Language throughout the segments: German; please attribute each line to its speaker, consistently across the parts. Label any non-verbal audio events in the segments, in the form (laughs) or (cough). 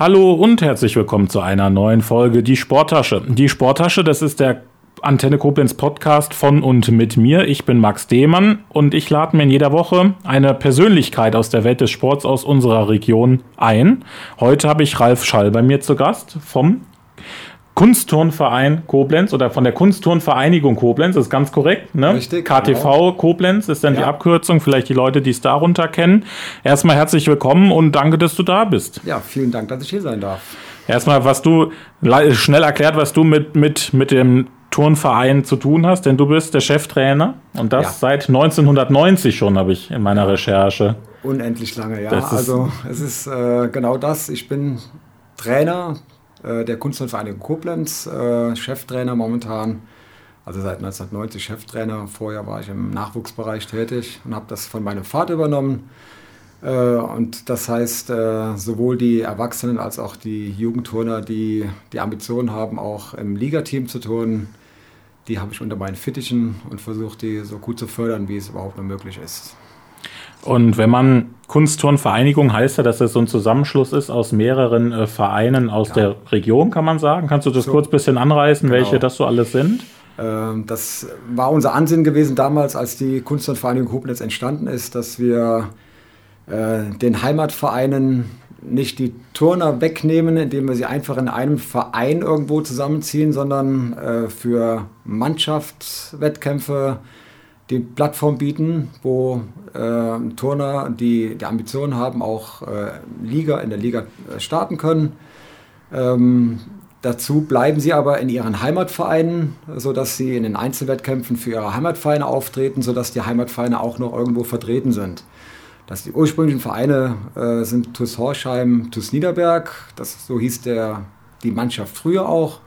Speaker 1: Hallo und herzlich willkommen zu einer neuen Folge Die Sporttasche. Die Sporttasche, das ist der Antenne Koblenz Podcast von und mit mir. Ich bin Max Dehmann und ich lade mir in jeder Woche eine Persönlichkeit aus der Welt des Sports aus unserer Region ein. Heute habe ich Ralf Schall bei mir zu Gast vom Kunstturnverein Koblenz oder von der Kunstturnvereinigung Koblenz, das ist ganz korrekt, ne? Richtig. KTV genau. Koblenz ist dann ja. die Abkürzung, vielleicht die Leute, die es darunter kennen. Erstmal herzlich willkommen und danke, dass du da bist.
Speaker 2: Ja, vielen Dank, dass ich hier sein darf.
Speaker 1: Erstmal, was du schnell erklärt, was du mit, mit, mit dem Turnverein zu tun hast, denn du bist der Cheftrainer und das ja. seit 1990 schon, habe ich in meiner Recherche.
Speaker 2: Unendlich lange, ja. also es ist äh, genau das. Ich bin Trainer äh, der Kunstvereinigung Koblenz, äh, Cheftrainer momentan. Also seit 1990 Cheftrainer. Vorher war ich im Nachwuchsbereich tätig und habe das von meinem Vater übernommen. Äh, und das heißt, sowohl die Erwachsenen als auch die Jugendturner, die die Ambition haben, auch im Ligateam zu turnen, die habe ich unter meinen Fittichen und versuche die so gut zu fördern, wie es überhaupt nur möglich ist.
Speaker 1: Und wenn man Kunstturnvereinigung heißt ja, dass es so ein Zusammenschluss ist aus mehreren äh, Vereinen aus ja. der Region, kann man sagen. Kannst du das so, kurz ein bisschen anreißen, genau. welche das so alles sind?
Speaker 2: Ähm, das war unser Ansinn gewesen damals, als die Kunstturnvereinigung Koblenz entstanden ist, dass wir äh, den Heimatvereinen nicht die Turner wegnehmen, indem wir sie einfach in einem Verein irgendwo zusammenziehen, sondern äh, für Mannschaftswettkämpfe die Plattform bieten, wo äh, Turner, die die Ambitionen haben, auch äh, Liga in der Liga äh, starten können. Ähm, dazu bleiben sie aber in ihren Heimatvereinen, sodass sie in den Einzelwettkämpfen für ihre Heimatvereine auftreten, sodass die Heimatvereine auch noch irgendwo vertreten sind. Das die ursprünglichen Vereine äh, sind TuS Horsheim, TuS Niederberg, das, so hieß der, die Mannschaft früher auch.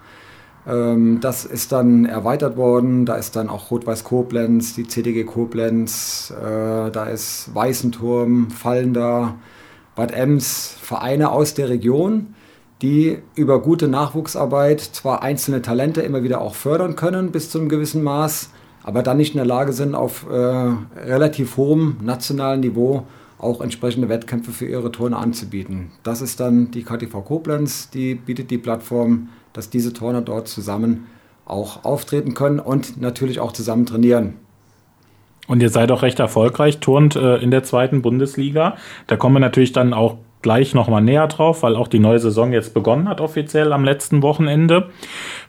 Speaker 2: Ähm, das ist dann erweitert worden. Da ist dann auch Rot-Weiß Koblenz, die CDG Koblenz, da ist Weißenturm, Fallender, Bad Ems, Vereine aus der Region, die über gute Nachwuchsarbeit zwar einzelne Talente immer wieder auch fördern können bis zu einem gewissen Maß, aber dann nicht in der Lage sind, auf äh, relativ hohem nationalen Niveau auch entsprechende Wettkämpfe für ihre Turner anzubieten. Das ist dann die KTV Koblenz, die bietet die Plattform dass diese Turner dort zusammen auch auftreten können und natürlich auch zusammen trainieren.
Speaker 1: Und ihr seid auch recht erfolgreich, turnt äh, in der zweiten Bundesliga. Da kommen wir natürlich dann auch gleich nochmal näher drauf, weil auch die neue Saison jetzt begonnen hat, offiziell am letzten Wochenende.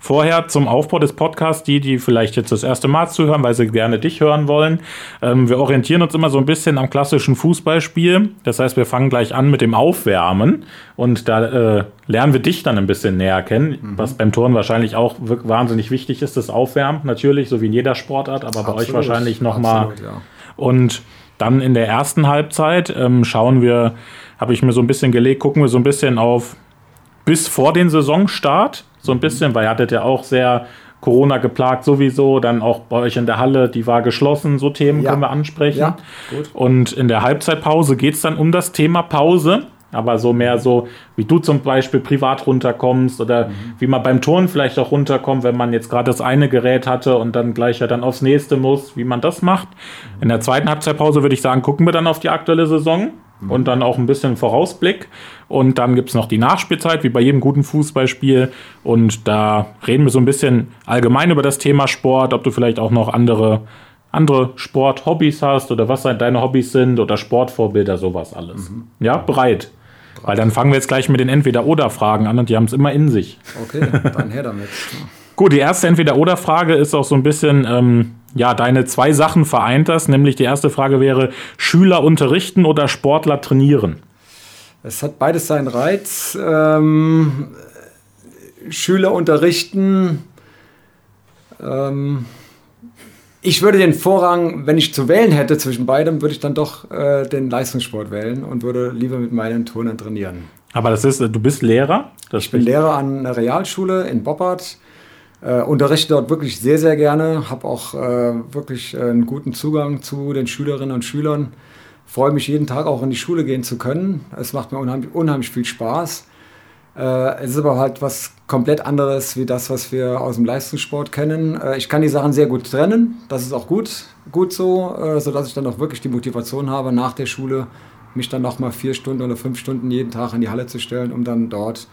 Speaker 1: Vorher zum Aufbau des Podcasts, die, die vielleicht jetzt das erste Mal zuhören, weil sie gerne dich hören wollen. Ähm, wir orientieren uns immer so ein bisschen am klassischen Fußballspiel. Das heißt, wir fangen gleich an mit dem Aufwärmen und da äh, lernen wir dich dann ein bisschen näher kennen, mhm. was beim Turnen wahrscheinlich auch wahnsinnig wichtig ist, das Aufwärmen natürlich, so wie in jeder Sportart, aber Absolut. bei euch wahrscheinlich nochmal. Ja. Und dann in der ersten Halbzeit ähm, schauen wir, habe ich mir so ein bisschen gelegt, gucken wir so ein bisschen auf bis vor den Saisonstart, so ein bisschen, weil ihr hattet ja auch sehr Corona geplagt sowieso, dann auch bei euch in der Halle, die war geschlossen, so Themen ja. können wir ansprechen. Ja, gut. Und in der Halbzeitpause geht es dann um das Thema Pause aber so mehr so, wie du zum Beispiel privat runterkommst oder mhm. wie man beim Turnen vielleicht auch runterkommt, wenn man jetzt gerade das eine Gerät hatte und dann gleich ja dann aufs nächste muss, wie man das macht. Mhm. In der zweiten Halbzeitpause würde ich sagen, gucken wir dann auf die aktuelle Saison. Und dann auch ein bisschen Vorausblick. Und dann gibt es noch die Nachspielzeit, wie bei jedem guten Fußballspiel. Und da reden wir so ein bisschen allgemein über das Thema Sport, ob du vielleicht auch noch andere andere Sport-Hobbys hast oder was deine Hobbys sind oder Sportvorbilder, sowas alles. Mhm. Ja, bereit. Weil dann fangen wir jetzt gleich mit den Entweder-Oder-Fragen an und die haben es immer in sich.
Speaker 2: Okay, dann her damit. (laughs)
Speaker 1: Gut, die erste Entweder-Oder-Frage ist auch so ein bisschen, ähm, ja, deine zwei Sachen vereint das. Nämlich die erste Frage wäre, Schüler unterrichten oder Sportler trainieren?
Speaker 2: Es hat beides seinen Reiz. Ähm, Schüler unterrichten. Ähm, ich würde den Vorrang, wenn ich zu wählen hätte zwischen beidem, würde ich dann doch äh, den Leistungssport wählen und würde lieber mit meinen Turnern trainieren.
Speaker 1: Aber das ist, du bist Lehrer?
Speaker 2: ich bin Lehrer an einer Realschule in Boppard. Äh, unterrichte dort wirklich sehr, sehr gerne. Habe auch äh, wirklich einen guten Zugang zu den Schülerinnen und Schülern. Freue mich jeden Tag auch in die Schule gehen zu können. Es macht mir unheimlich, unheimlich viel Spaß. Äh, es ist aber halt was komplett anderes wie das, was wir aus dem Leistungssport kennen. Äh, ich kann die Sachen sehr gut trennen, das ist auch gut, gut so, äh, sodass ich dann auch wirklich die Motivation habe, nach der Schule mich dann nochmal vier Stunden oder fünf Stunden jeden Tag in die Halle zu stellen, um dann dort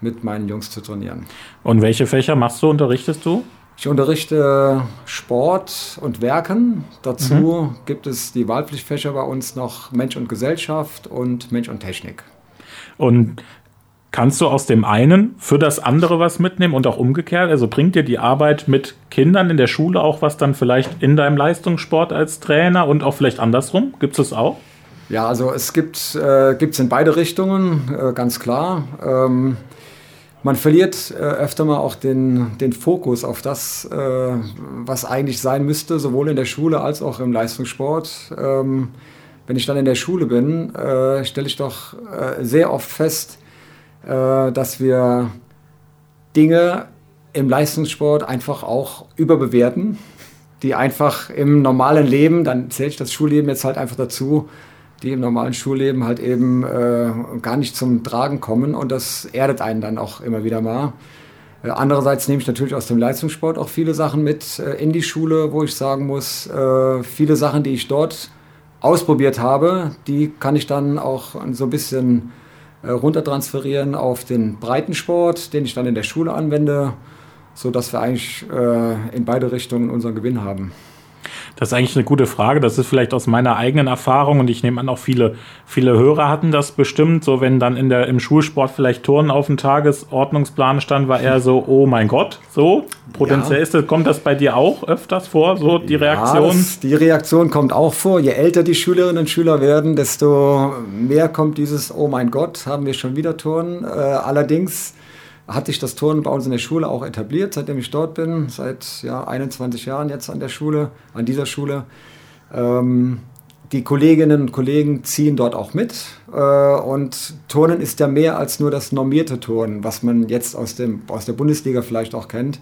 Speaker 2: mit meinen Jungs zu trainieren.
Speaker 1: Und welche Fächer machst du, unterrichtest du?
Speaker 2: Ich unterrichte Sport und Werken. Dazu mhm. gibt es die Wahlpflichtfächer bei uns noch Mensch und Gesellschaft und Mensch und Technik.
Speaker 1: Und kannst du aus dem einen für das andere was mitnehmen und auch umgekehrt? Also bringt dir die Arbeit mit Kindern in der Schule auch was dann vielleicht in deinem Leistungssport als Trainer und auch vielleicht andersrum? Gibt es das auch?
Speaker 2: Ja, also es gibt äh, es in beide Richtungen, äh, ganz klar. Ähm, man verliert äh, öfter mal auch den, den Fokus auf das, äh, was eigentlich sein müsste, sowohl in der Schule als auch im Leistungssport. Ähm, wenn ich dann in der Schule bin, äh, stelle ich doch äh, sehr oft fest, äh, dass wir Dinge im Leistungssport einfach auch überbewerten, die einfach im normalen Leben, dann zähle ich das Schulleben jetzt halt einfach dazu, die im normalen Schulleben halt eben äh, gar nicht zum Tragen kommen und das erdet einen dann auch immer wieder mal. Äh, andererseits nehme ich natürlich aus dem Leistungssport auch viele Sachen mit äh, in die Schule, wo ich sagen muss, äh, viele Sachen, die ich dort ausprobiert habe, die kann ich dann auch so ein bisschen äh, runtertransferieren auf den Breitensport, den ich dann in der Schule anwende, sodass wir eigentlich in beide Richtungen unseren Gewinn haben.
Speaker 1: Das ist eigentlich eine gute Frage. Das ist vielleicht aus meiner eigenen Erfahrung und ich nehme an, auch viele, viele Hörer hatten das bestimmt. So, wenn dann in der, im Schulsport vielleicht Turnen auf dem Tagesordnungsplan stand, war eher so, oh mein Gott, so. Potenziell ist das, kommt das bei dir auch öfters vor, so die Reaktion? Ja, das,
Speaker 2: die Reaktion kommt auch vor. Je älter die Schülerinnen und Schüler werden, desto mehr kommt dieses, oh mein Gott, haben wir schon wieder Turnen. Äh, allerdings hat sich das Turnen bei uns in der Schule auch etabliert, seitdem ich dort bin, seit ja, 21 Jahren jetzt an der Schule, an dieser Schule. Ähm, die Kolleginnen und Kollegen ziehen dort auch mit. Äh, und Turnen ist ja mehr als nur das normierte Turnen, was man jetzt aus, dem, aus der Bundesliga vielleicht auch kennt.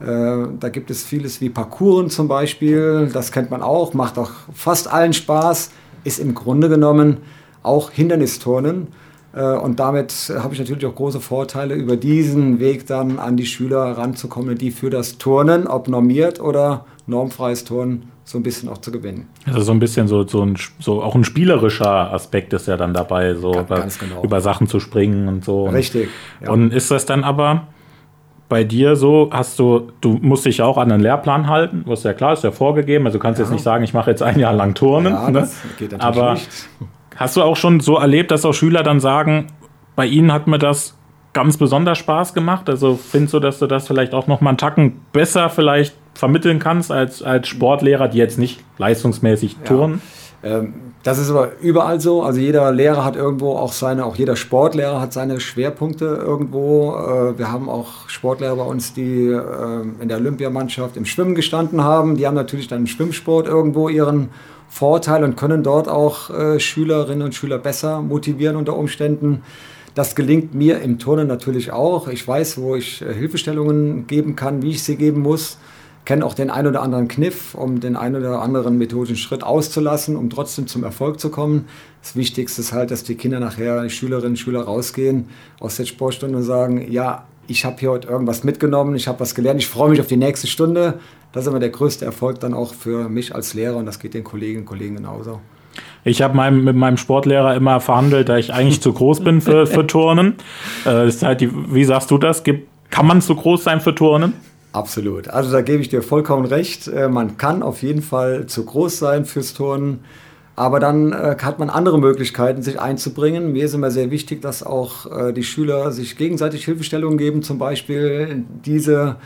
Speaker 2: Äh, da gibt es vieles wie Parcours zum Beispiel, das kennt man auch, macht auch fast allen Spaß, ist im Grunde genommen auch Hindernisturnen. Äh, und damit habe ich natürlich auch große Vorteile, über diesen Weg dann an die Schüler ranzukommen, die für das Turnen, ob normiert oder normfreies Turnen, so ein bisschen auch zu gewinnen.
Speaker 1: Also so ein bisschen so, so, ein, so auch ein spielerischer Aspekt ist ja dann dabei, so ganz, über, ganz genau. über, Sachen zu springen und so.
Speaker 2: Richtig.
Speaker 1: Ja. Und ist das dann aber bei dir so, hast du, du musst dich ja auch an einen Lehrplan halten, was ja klar ist, ja vorgegeben. Also du kannst ja. jetzt nicht sagen, ich mache jetzt ein Jahr lang Turnen. Ja, ne? das geht natürlich aber nicht Hast du auch schon so erlebt, dass auch Schüler dann sagen, bei ihnen hat mir das ganz besonders Spaß gemacht? Also findest du, dass du das vielleicht auch noch mal einen Tacken besser vielleicht vermitteln kannst als, als Sportlehrer, die jetzt nicht leistungsmäßig turnen?
Speaker 2: Ja. Ähm, das ist aber überall so. Also jeder Lehrer hat irgendwo auch seine, auch jeder Sportlehrer hat seine Schwerpunkte irgendwo. Äh, wir haben auch Sportlehrer bei uns, die äh, in der Olympiamannschaft im Schwimmen gestanden haben. Die haben natürlich dann im Schwimmsport irgendwo ihren Vorteil und können dort auch äh, Schülerinnen und Schüler besser motivieren unter Umständen. Das gelingt mir im Turnen natürlich auch. Ich weiß, wo ich äh, Hilfestellungen geben kann, wie ich sie geben muss. Kenne auch den einen oder anderen Kniff, um den einen oder anderen methodischen Schritt auszulassen, um trotzdem zum Erfolg zu kommen. Das Wichtigste ist halt, dass die Kinder nachher, die Schülerinnen und Schüler rausgehen aus der Sportstunde und sagen, ja, ich habe hier heute irgendwas mitgenommen, ich habe was gelernt, ich freue mich auf die nächste Stunde. Das ist immer der größte Erfolg dann auch für mich als Lehrer und das geht den Kolleginnen und Kollegen genauso.
Speaker 1: Ich habe mein, mit meinem Sportlehrer immer verhandelt, da ich eigentlich zu groß bin für, (laughs) für Turnen. Äh, ist halt die, wie sagst du das? Gibt, kann man zu groß sein für Turnen?
Speaker 2: Absolut. Also da gebe ich dir vollkommen recht. Äh, man kann auf jeden Fall zu groß sein fürs Turnen. Aber dann äh, hat man andere Möglichkeiten, sich einzubringen. Mir ist immer sehr wichtig, dass auch äh, die Schüler sich gegenseitig Hilfestellungen geben. Zum Beispiel diese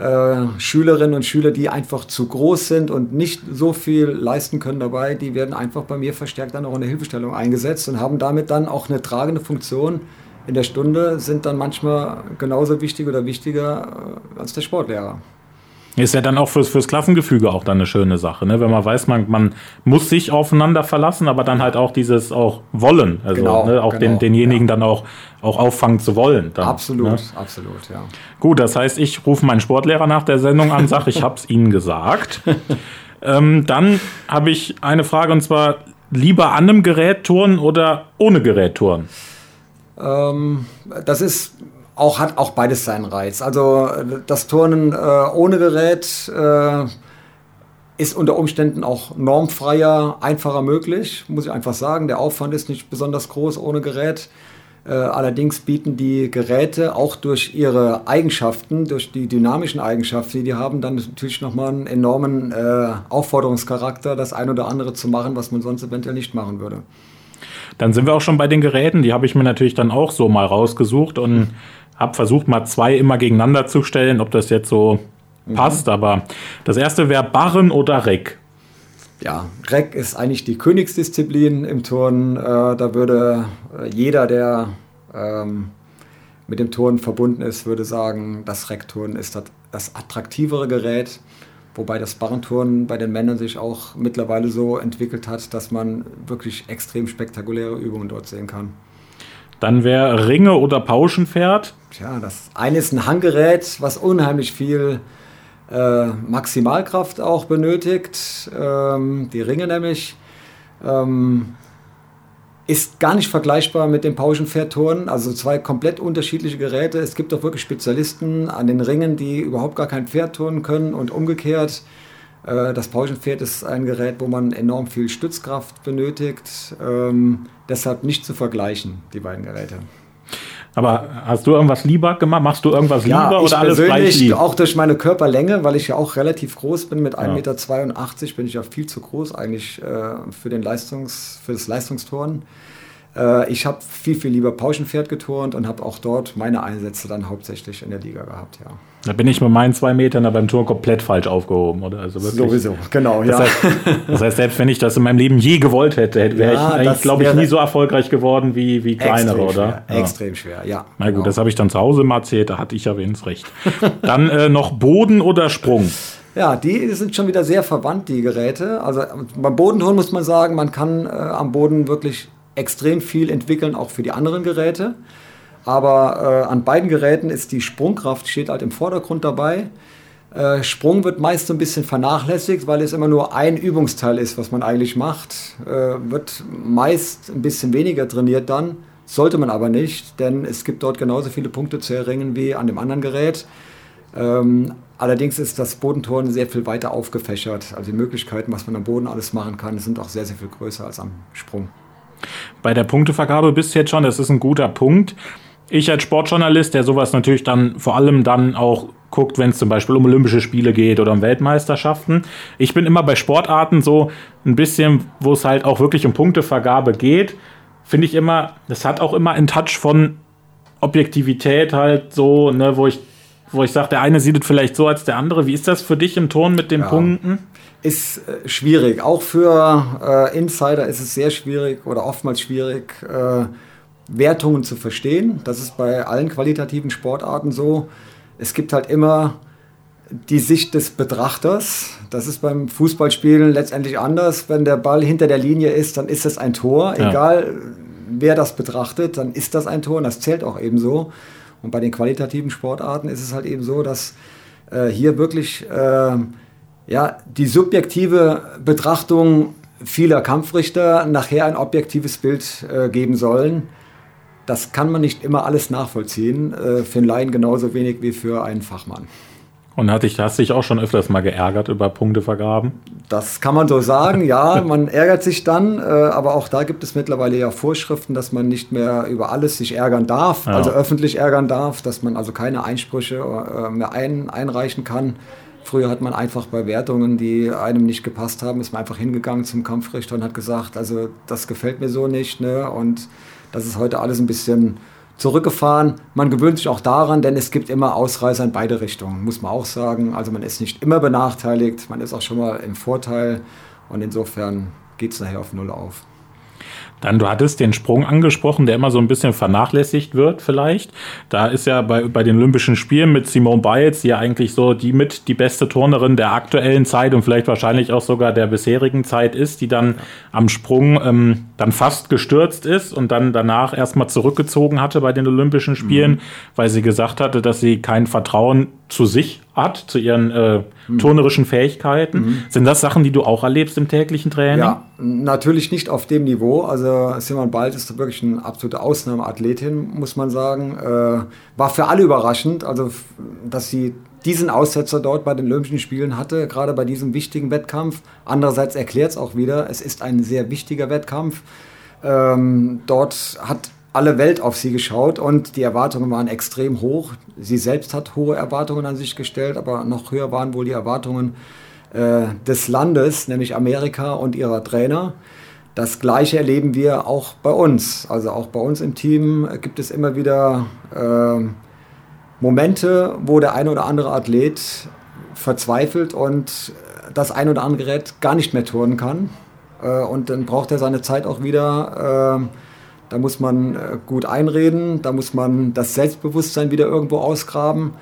Speaker 2: äh, Schülerinnen und Schüler, die einfach zu groß sind und nicht so viel leisten können dabei, die werden einfach bei mir verstärkt dann auch in der Hilfestellung eingesetzt und haben damit dann auch eine tragende Funktion in der Stunde, sind dann manchmal genauso wichtig oder wichtiger äh, als der Sportlehrer.
Speaker 1: Ist ja dann auch fürs, fürs Klassengefüge auch dann eine schöne Sache, ne? wenn man weiß, man, man muss sich aufeinander verlassen, aber dann halt auch dieses auch wollen, also genau, ne? auch genau, den, denjenigen ja. dann auch, auch auffangen zu wollen. Dann,
Speaker 2: absolut, ne? absolut, ja.
Speaker 1: Gut, das heißt, ich rufe meinen Sportlehrer nach der Sendung an, sage, ich habe es Ihnen gesagt. (laughs) ähm, dann habe ich eine Frage und zwar, lieber an einem Gerät touren oder ohne Gerät touren?
Speaker 2: Ähm, das ist auch, hat auch beides seinen Reiz. Also das Turnen äh, ohne Gerät äh, ist unter Umständen auch normfreier, einfacher möglich, muss ich einfach sagen. Der Aufwand ist nicht besonders groß ohne Gerät. Äh, allerdings bieten die Geräte auch durch ihre Eigenschaften, durch die dynamischen Eigenschaften, die die haben, dann natürlich nochmal einen enormen äh, Aufforderungscharakter, das ein oder andere zu machen, was man sonst eventuell nicht machen würde.
Speaker 1: Dann sind wir auch schon bei den Geräten. Die habe ich mir natürlich dann auch so mal rausgesucht und habe versucht, mal zwei immer gegeneinander zu stellen, ob das jetzt so mhm. passt. Aber das erste wäre Barren oder Reck.
Speaker 2: Ja, Reck ist eigentlich die Königsdisziplin im Turnen. Äh, da würde äh, jeder, der ähm, mit dem Turnen verbunden ist, würde sagen, das Reckturnen ist das, das attraktivere Gerät. Wobei das Barrenturnen bei den Männern sich auch mittlerweile so entwickelt hat, dass man wirklich extrem spektakuläre Übungen dort sehen kann.
Speaker 1: Dann wäre Ringe oder Pauschenpferd.
Speaker 2: Tja, das eine ist ein Hanggerät, was unheimlich viel äh, Maximalkraft auch benötigt. Ähm, die Ringe nämlich. Ähm, ist gar nicht vergleichbar mit dem Pauschenpferdturnen, also zwei komplett unterschiedliche Geräte. Es gibt auch wirklich Spezialisten an den Ringen, die überhaupt gar kein Pferd turnen können und umgekehrt. Äh, das Pauschenpferd ist ein Gerät, wo man enorm viel Stützkraft benötigt. Ähm, deshalb nicht zu vergleichen, die beiden Geräte.
Speaker 1: Aber hast du irgendwas lieber gemacht? Machst du irgendwas
Speaker 2: ja,
Speaker 1: lieber
Speaker 2: oder alles gleich lieb? Auch durch meine Körperlänge, weil ich ja auch relativ groß bin, mit 1,82 ja. Meter bin ich ja viel zu groß eigentlich äh, für, den Leistungs-, für das Leistungsturnen. Äh, ich habe viel, viel lieber Pauschenpferd geturnt und habe auch dort meine Einsätze dann hauptsächlich in der Liga gehabt, ja.
Speaker 1: Da bin ich mit meinen zwei Metern da beim Turn komplett falsch aufgehoben, oder?
Speaker 2: Also wirklich. Sowieso, genau,
Speaker 1: das
Speaker 2: ja.
Speaker 1: Heißt, das heißt, selbst wenn ich das in meinem Leben je gewollt hätte, wäre ja, ich eigentlich, glaube ich, nie so erfolgreich geworden wie, wie kleinere, oder?
Speaker 2: Schwer, ja. Extrem schwer, ja.
Speaker 1: Na gut, genau. das habe ich dann zu Hause mal erzählt, da hatte ich ja wenigstens recht. dann äh, noch Boden oder Sprung?
Speaker 2: Ja, die sind schon wieder sehr verwandt, die Geräte. Also beim Bodenturnen muss man sagen, man kann äh, am Boden wirklich extrem viel entwickeln, auch für die anderen Geräte. Aber äh, an beiden Geräten ist die Sprungkraft steht halt im Vordergrund dabei. Äh, Sprung wird meist so ein bisschen vernachlässigt, weil es immer nur ein Übungsteil ist, was man eigentlich macht. Äh, wird meist ein bisschen weniger trainiert dann, sollte man aber nicht, denn es gibt dort genauso viele Punkte zu erringen wie an dem anderen Gerät. Ähm, allerdings ist das Bodenturnen sehr viel weiter aufgefächert. Also die Möglichkeiten, was man am Boden alles machen kann, sind auch sehr, sehr viel größer als am Sprung.
Speaker 1: Bei der Punktevergabe bist du jetzt schon, das ist ein guter Punkt. Ich als Sportjournalist, der sowas natürlich dann vor allem dann auch guckt, wenn es zum Beispiel um Olympische Spiele geht oder um Weltmeisterschaften. Ich bin immer bei Sportarten so ein bisschen, wo es halt auch wirklich um Punktevergabe geht, finde ich immer, das hat auch immer einen Touch von Objektivität halt so, ne, wo ich, wo ich sage, der eine sieht es vielleicht so als der andere. Wie ist das für dich im Ton mit den ja. Punkten?
Speaker 2: Ist äh, schwierig. Auch für äh, Insider ist es sehr schwierig oder oftmals schwierig, äh, Wertungen zu verstehen. Das ist bei allen qualitativen Sportarten so. Es gibt halt immer die Sicht des Betrachters. Das ist beim Fußballspielen letztendlich anders. Wenn der Ball hinter der Linie ist, dann ist es ein Tor. Ja. Egal wer das betrachtet, dann ist das ein Tor und das zählt auch ebenso. Und bei den qualitativen Sportarten ist es halt eben so, dass äh, hier wirklich äh, ja, die subjektive Betrachtung vieler Kampfrichter nachher ein objektives Bild äh, geben sollen. Das kann man nicht immer alles nachvollziehen, äh, für einen Laien genauso wenig wie für einen Fachmann.
Speaker 1: Und hat dich, hast dich auch schon öfters mal geärgert über Punktevergaben?
Speaker 2: Das kann man so sagen, ja, (laughs) man ärgert sich dann, äh, aber auch da gibt es mittlerweile ja Vorschriften, dass man nicht mehr über alles sich ärgern darf, ja. also öffentlich ärgern darf, dass man also keine Einsprüche äh, mehr ein, einreichen kann. Früher hat man einfach bei Wertungen, die einem nicht gepasst haben, ist man einfach hingegangen zum Kampfrichter und hat gesagt, also das gefällt mir so nicht. Ne? Und das ist heute alles ein bisschen zurückgefahren. Man gewöhnt sich auch daran, denn es gibt immer Ausreißer in beide Richtungen, muss man auch sagen. Also man ist nicht immer benachteiligt, man ist auch schon mal im Vorteil und insofern geht es nachher auf Null auf.
Speaker 1: Dann, du hattest den Sprung angesprochen, der immer so ein bisschen vernachlässigt wird, vielleicht. Da ist ja bei, bei den Olympischen Spielen mit Simone Biles, die ja eigentlich so die mit die beste Turnerin der aktuellen Zeit und vielleicht wahrscheinlich auch sogar der bisherigen Zeit ist, die dann am Sprung ähm, dann fast gestürzt ist und dann danach erstmal zurückgezogen hatte bei den Olympischen Spielen, mhm. weil sie gesagt hatte, dass sie kein Vertrauen zu sich hat, zu ihren äh, mhm. turnerischen Fähigkeiten. Mhm. Sind das Sachen, die du auch erlebst im täglichen Training?
Speaker 2: Ja, natürlich nicht auf dem Niveau. Also Simon Bald ist wirklich eine absolute Ausnahmeathletin, muss man sagen. Äh, war für alle überraschend, also dass sie diesen Aussetzer dort bei den Olympischen Spielen hatte, gerade bei diesem wichtigen Wettkampf. Andererseits erklärt es auch wieder, es ist ein sehr wichtiger Wettkampf. Ähm, dort hat alle Welt auf sie geschaut und die Erwartungen waren extrem hoch. Sie selbst hat hohe Erwartungen an sich gestellt, aber noch höher waren wohl die Erwartungen äh, des Landes, nämlich Amerika und ihrer Trainer. Das Gleiche erleben wir auch bei uns. Also auch bei uns im Team gibt es immer wieder äh, Momente, wo der eine oder andere Athlet verzweifelt und das ein oder andere Gerät gar nicht mehr turnen kann. Äh, und dann braucht er seine Zeit auch wieder. Da muss man äh, gut einreden, da muss man das Selbstbewusstsein wieder irgendwo ausgraben,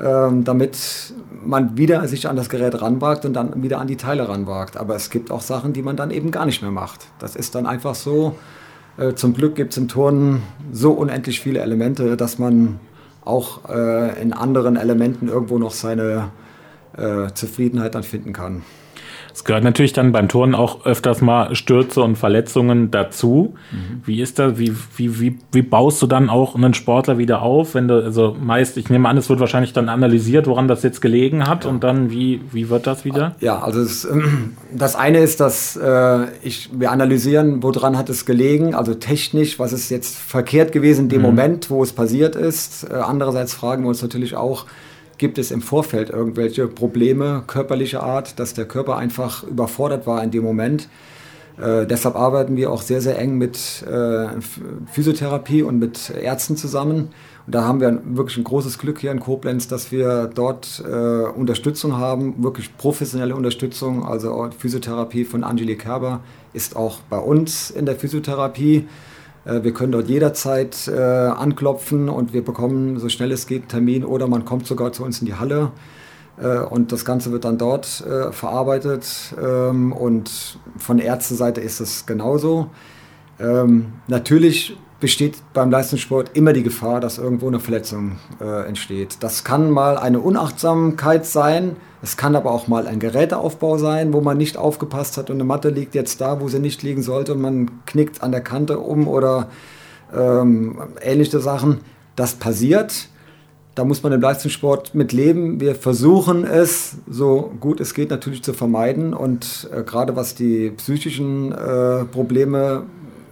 Speaker 2: ähm, damit man wieder sich an das Gerät ranwagt und dann wieder an die Teile ranwagt. Aber es gibt auch Sachen, die man dann eben gar nicht mehr macht. Das ist dann einfach so. Äh, zum Glück gibt es im Turnen so unendlich viele Elemente, dass man auch äh, in anderen Elementen irgendwo noch seine Zufriedenheit dann finden kann.
Speaker 1: Es gehört natürlich dann beim Turnen auch öfters mal Stürze und Verletzungen dazu. Mhm. Wie ist das? Wie, wie, wie, wie baust du dann auch einen Sportler wieder auf? Wenn du, also meist, ich nehme an, es wird wahrscheinlich dann analysiert, woran das jetzt gelegen hat ja. und dann wie, wie wird das wieder?
Speaker 2: Ja, also es, (clears throat) das eine ist, dass äh, ich, wir analysieren, woran hat es gelegen, also technisch, was ist jetzt verkehrt gewesen in dem mhm. Moment, wo es passiert ist. Äh, andererseits fragen wir uns natürlich auch, Gibt es im Vorfeld irgendwelche Probleme körperlicher Art, dass der Körper einfach überfordert war in dem Moment? Äh, deshalb arbeiten wir auch sehr, sehr eng mit äh, Physiotherapie und mit Ärzten zusammen. Und da haben wir wirklich ein großes Glück hier in Koblenz, dass wir dort äh, Unterstützung haben, wirklich professionelle Unterstützung. Also Physiotherapie von Angelique Kerber ist auch bei uns in der Physiotherapie. Äh, wir können dort jederzeit äh, anklopfen und wir bekommen so schnell es geht einen Termin oder man kommt sogar zu uns in die Halle äh, und das Ganze wird dann dort verarbeitet ähm, und von Ärzteseite ist es genauso. Ähm, natürlich besteht beim Leistungssport immer die Gefahr, dass irgendwo eine Verletzung äh, entsteht. Das kann mal eine Unachtsamkeit sein, es kann aber auch mal ein Geräteaufbau sein, wo man nicht aufgepasst hat und eine Matte liegt jetzt da, wo sie nicht liegen sollte und man knickt an der Kante um oder ähm, ähnliche Sachen. Das passiert. Da muss man im Leistungssport mit leben. Wir versuchen es so gut es geht natürlich zu vermeiden und äh, gerade was die psychischen äh, Probleme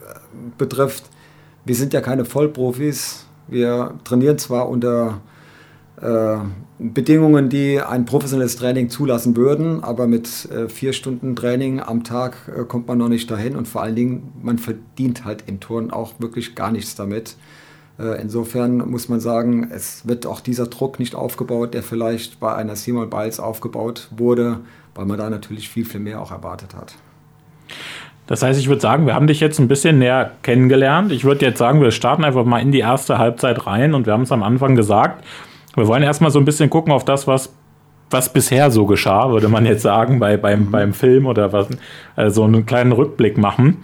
Speaker 2: äh, betrifft, wir sind ja keine Vollprofis. Wir trainieren zwar unter äh, Bedingungen, die ein professionelles Training zulassen würden, aber mit äh, vier Stunden Training am Tag äh, kommt man noch nicht dahin und vor allen Dingen, man verdient halt im Turnen auch wirklich gar nichts damit. Äh, insofern muss man sagen, es wird auch dieser Druck nicht aufgebaut, der vielleicht bei einer Simon Biles aufgebaut wurde, weil man da natürlich viel, viel mehr auch erwartet hat.
Speaker 1: Das heißt, ich würde sagen, wir haben dich jetzt ein bisschen näher kennengelernt. Ich würde jetzt sagen, wir starten einfach mal in die erste Halbzeit rein und wir haben es am Anfang gesagt. Wir wollen erstmal so ein bisschen gucken auf das, was, was bisher so geschah, würde man jetzt sagen, bei, beim, mhm. beim Film oder was, also einen kleinen Rückblick machen.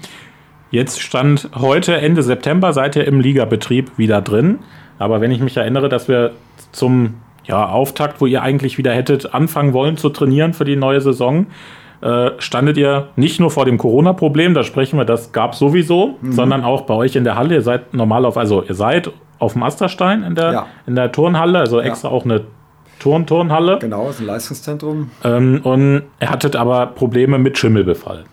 Speaker 1: Jetzt stand heute, Ende September, seid ihr im Ligabetrieb wieder drin. Aber wenn ich mich erinnere, dass wir zum ja, Auftakt, wo ihr eigentlich wieder hättet anfangen wollen zu trainieren für die neue Saison, äh, standet ihr nicht nur vor dem Corona-Problem, da sprechen wir, das gab sowieso, mhm. sondern auch bei euch in der Halle. Ihr seid normal auf, also ihr seid auf dem Asterstein in der, ja. in der Turnhalle, also extra ja. auch eine Turn-Turnhalle.
Speaker 2: Genau, ist ein Leistungszentrum.
Speaker 1: Ähm, und er hattet aber Probleme mit Schimmelbefall.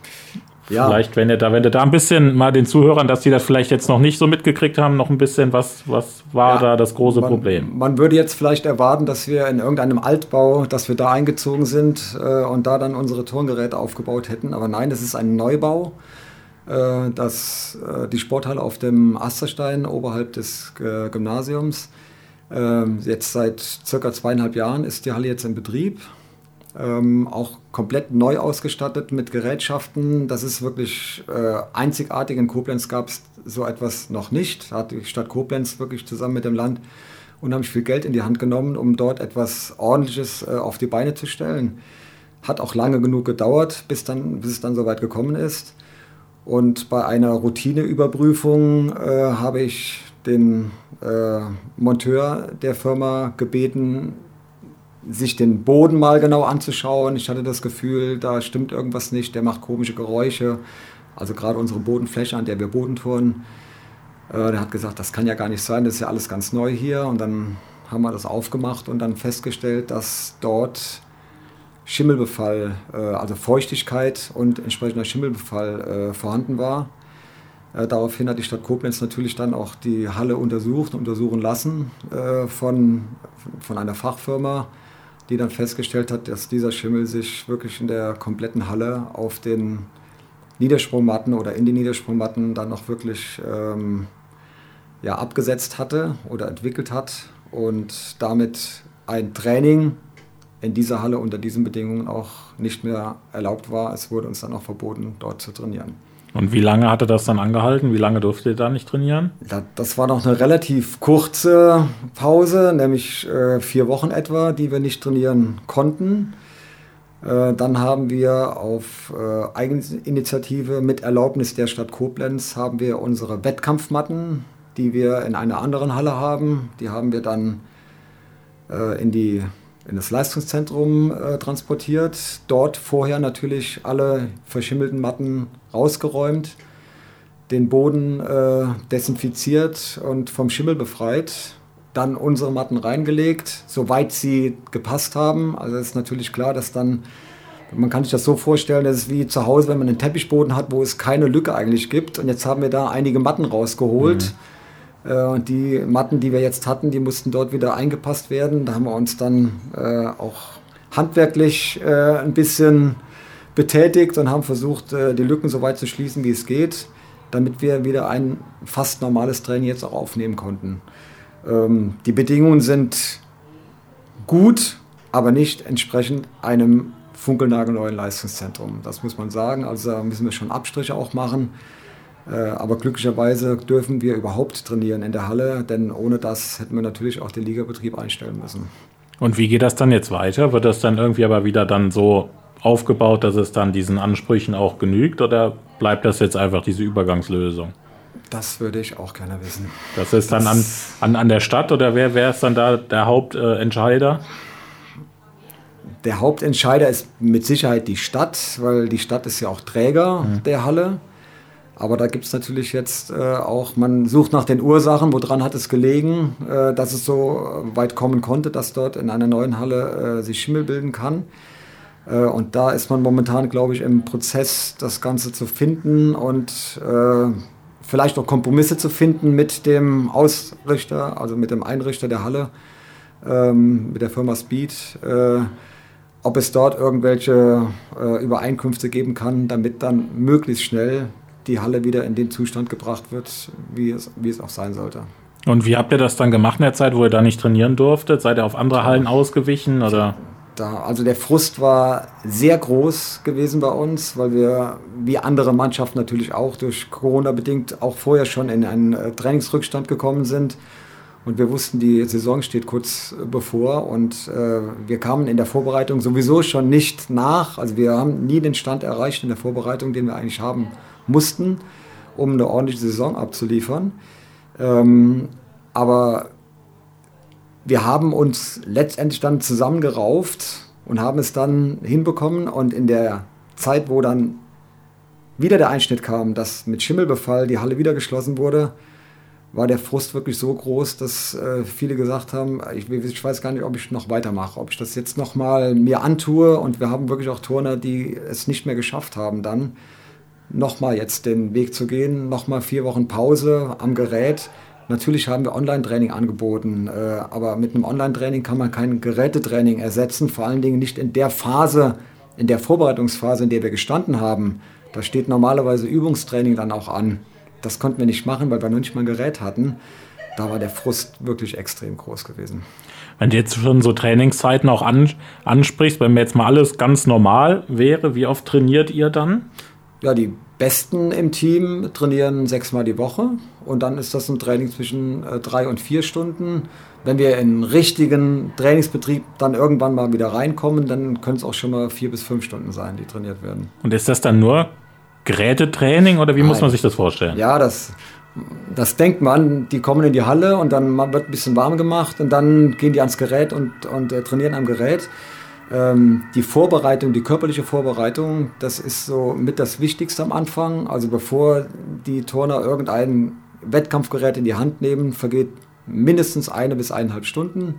Speaker 1: Ja. Vielleicht, wenn ihr da, wenn ihr da ein bisschen mal den Zuhörern, dass die das vielleicht jetzt noch nicht so mitgekriegt haben, noch ein bisschen, was, was war ja, da das große
Speaker 2: man,
Speaker 1: Problem?
Speaker 2: Man würde jetzt vielleicht erwarten, dass wir in irgendeinem Altbau, dass wir da eingezogen sind äh, und da dann unsere Turngeräte aufgebaut hätten. Aber nein, das ist ein Neubau. Äh, dass äh, die Sporthalle auf dem Asterstein oberhalb des äh, Gymnasiums ähm, jetzt seit circa zweieinhalb Jahren ist die Halle jetzt in Betrieb. Ähm, auch komplett neu ausgestattet mit Gerätschaften. Das ist wirklich äh, einzigartig. In Koblenz gab es so etwas noch nicht. Da hat die Stadt Koblenz wirklich zusammen mit dem Land unheimlich viel Geld in die Hand genommen, um dort etwas Ordentliches äh, auf die Beine zu stellen. Hat auch lange genug gedauert, bis, dann, bis es dann soweit gekommen ist. Und bei einer Routineüberprüfung äh, habe ich den äh, Monteur der Firma gebeten, sich den Boden mal genau anzuschauen. Ich hatte das Gefühl, da stimmt irgendwas nicht, der macht komische Geräusche. Also gerade unsere Bodenfläche, an der wir Bodentouren. Äh, der hat gesagt, das kann ja gar nicht sein, das ist ja alles ganz neu hier. Und dann haben wir das aufgemacht und dann festgestellt, dass dort Schimmelbefall, äh, also Feuchtigkeit und entsprechender Schimmelbefall äh, vorhanden war. Äh, daraufhin hat die Stadt Koblenz natürlich dann auch die Halle untersucht, untersuchen lassen äh, von, von einer Fachfirma, die dann festgestellt hat, dass dieser Schimmel sich wirklich in der kompletten Halle auf den Niedersprungmatten oder in die Niedersprungmatten dann noch wirklich ähm, ja, abgesetzt hatte oder entwickelt hat und damit ein Training in dieser Halle unter diesen Bedingungen auch nicht mehr erlaubt war. Es wurde uns dann auch verboten, dort zu trainieren.
Speaker 1: Und wie lange hatte das dann angehalten? Wie lange durfte ihr da nicht trainieren?
Speaker 2: Das war noch eine relativ kurze Pause, nämlich äh, vier Wochen etwa, die wir nicht trainieren konnten. Äh, dann haben wir auf äh, Eigeninitiative mit Erlaubnis der Stadt Koblenz haben wir unsere Wettkampfmatten, die wir in einer anderen Halle haben, die haben wir dann in die in das Leistungszentrum äh, transportiert. Dort vorher natürlich alle verschimmelten Matten rausgeräumt, den Boden äh, desinfiziert und vom Schimmel befreit. Dann unsere Matten reingelegt, soweit sie gepasst haben. Also ist natürlich klar, dass dann, man kann sich das so vorstellen, das ist wie zu Hause, wenn man einen Teppichboden hat, wo es keine Lücke eigentlich gibt. Und jetzt haben wir da einige Matten rausgeholt. Mhm und die Matten, die wir jetzt hatten, die mussten dort wieder eingepasst werden. Da haben wir uns dann äh, auch handwerklich äh, ein bisschen betätigt und haben versucht, die Lücken so weit zu schließen, wie es geht, damit wir wieder ein fast normales Training jetzt auch aufnehmen konnten. Ähm, die Bedingungen sind gut, aber nicht entsprechend einem funkelnagelneuen Leistungszentrum. Das muss man sagen. Also da müssen wir schon Abstriche auch machen. Äh, aber glücklicherweise dürfen wir überhaupt trainieren in der Halle, denn ohne das hätten wir natürlich auch den Ligabetrieb einstellen müssen.
Speaker 1: Und wie geht das dann jetzt weiter? Wird das dann irgendwie aber wieder dann so aufgebaut, dass es dann diesen Ansprüchen auch genügt oder bleibt das jetzt einfach diese Übergangslösung?
Speaker 2: Das würde ich auch gerne wissen.
Speaker 1: Das ist dann an, an, an der Stadt oder wer, wer ist dann da der Hauptentscheider?
Speaker 2: der Hauptentscheider ist mit Sicherheit die Stadt, weil die Stadt ist ja auch Träger mhm. der Halle. Aber da gibt es natürlich jetzt äh, auch, man sucht nach den Ursachen, woran hat es gelegen, äh, dass es so weit kommen konnte, dass dort in einer neuen Halle äh, sich Schimmel bilden kann. Äh, und da ist man momentan, glaube ich, im Prozess, das Ganze zu finden und äh, vielleicht auch Kompromisse zu finden mit dem Ausrichter, also mit dem Einrichter der Halle, ähm, mit der Firma Speed äh, ob es dort irgendwelche äh, Übereinkünfte geben kann, damit dann möglichst schnell die Halle wieder in den Zustand gebracht wird, wie es, wie es auch sein sollte.
Speaker 1: Und wie habt ihr das dann gemacht in der Zeit, wo ihr da nicht trainieren durftet? Seid ihr auf andere Hallen ausgewichen oder?
Speaker 2: Da, also der Frust war sehr groß gewesen bei uns, weil wir wie andere Mannschaften natürlich auch durch Corona bedingt auch vorher schon in einen äh, Trainingsrückstand gekommen sind. Und wir wussten, die Saison steht kurz bevor und äh, wir kamen in der Vorbereitung sowieso schon nicht nach. Also wir haben nie den Stand erreicht in der Vorbereitung, den wir eigentlich haben mussten, um eine ordentliche Saison abzuliefern. Ähm, aber wir haben uns letztendlich dann zusammengerauft und haben es dann hinbekommen. Und in der Zeit, wo dann wieder der Einschnitt kam, dass mit Schimmelbefall die Halle wieder geschlossen wurde, war der Frust wirklich so groß, dass äh, viele gesagt haben, ich, ich, weiß gar nicht, ob ich noch weitermache, ob ich das jetzt nochmal mir antue. Und wir haben wirklich auch Turner, die es nicht mehr geschafft haben dann nochmal jetzt den Weg zu gehen, nochmal vier Wochen Pause am Gerät. Natürlich haben wir Online-Training angeboten, äh, aber mit einem Online-Training kann man kein Gerätetraining ersetzen, vor allen Dingen nicht in der Phase, in der Vorbereitungsphase, in der wir gestanden haben. Da steht normalerweise Übungstraining dann auch an. Das konnten wir nicht machen, weil wir noch nicht mal ein Gerät hatten. Da war der Frust wirklich extrem groß gewesen.
Speaker 1: Wenn du jetzt schon so Trainingszeiten auch ansprichst, wenn mir jetzt mal alles ganz normal wäre, wie oft trainiert ihr dann?
Speaker 2: Ja, die Besten im Team trainieren sechsmal die Woche und dann ist das ein Training zwischen äh, drei und vier Stunden. Wenn wir in richtigen Trainingsbetrieb dann irgendwann mal wieder reinkommen, dann können es auch schon mal vier bis fünf Stunden sein, die trainiert werden.
Speaker 1: Und ist das dann nur Gerätetraining oder wie Nein. muss man sich das vorstellen?
Speaker 2: Ja, das, das denkt man. Die kommen in die Halle und dann wird ein bisschen warm gemacht und dann gehen die ans Gerät und, und äh, trainieren am Gerät. Ähm, die Vorbereitung, die körperliche Vorbereitung, das ist so mit das Wichtigste am Anfang. Also bevor die Turner irgendein Wettkampfgerät in die Hand nehmen, vergeht mindestens eine bis eineinhalb Stunden.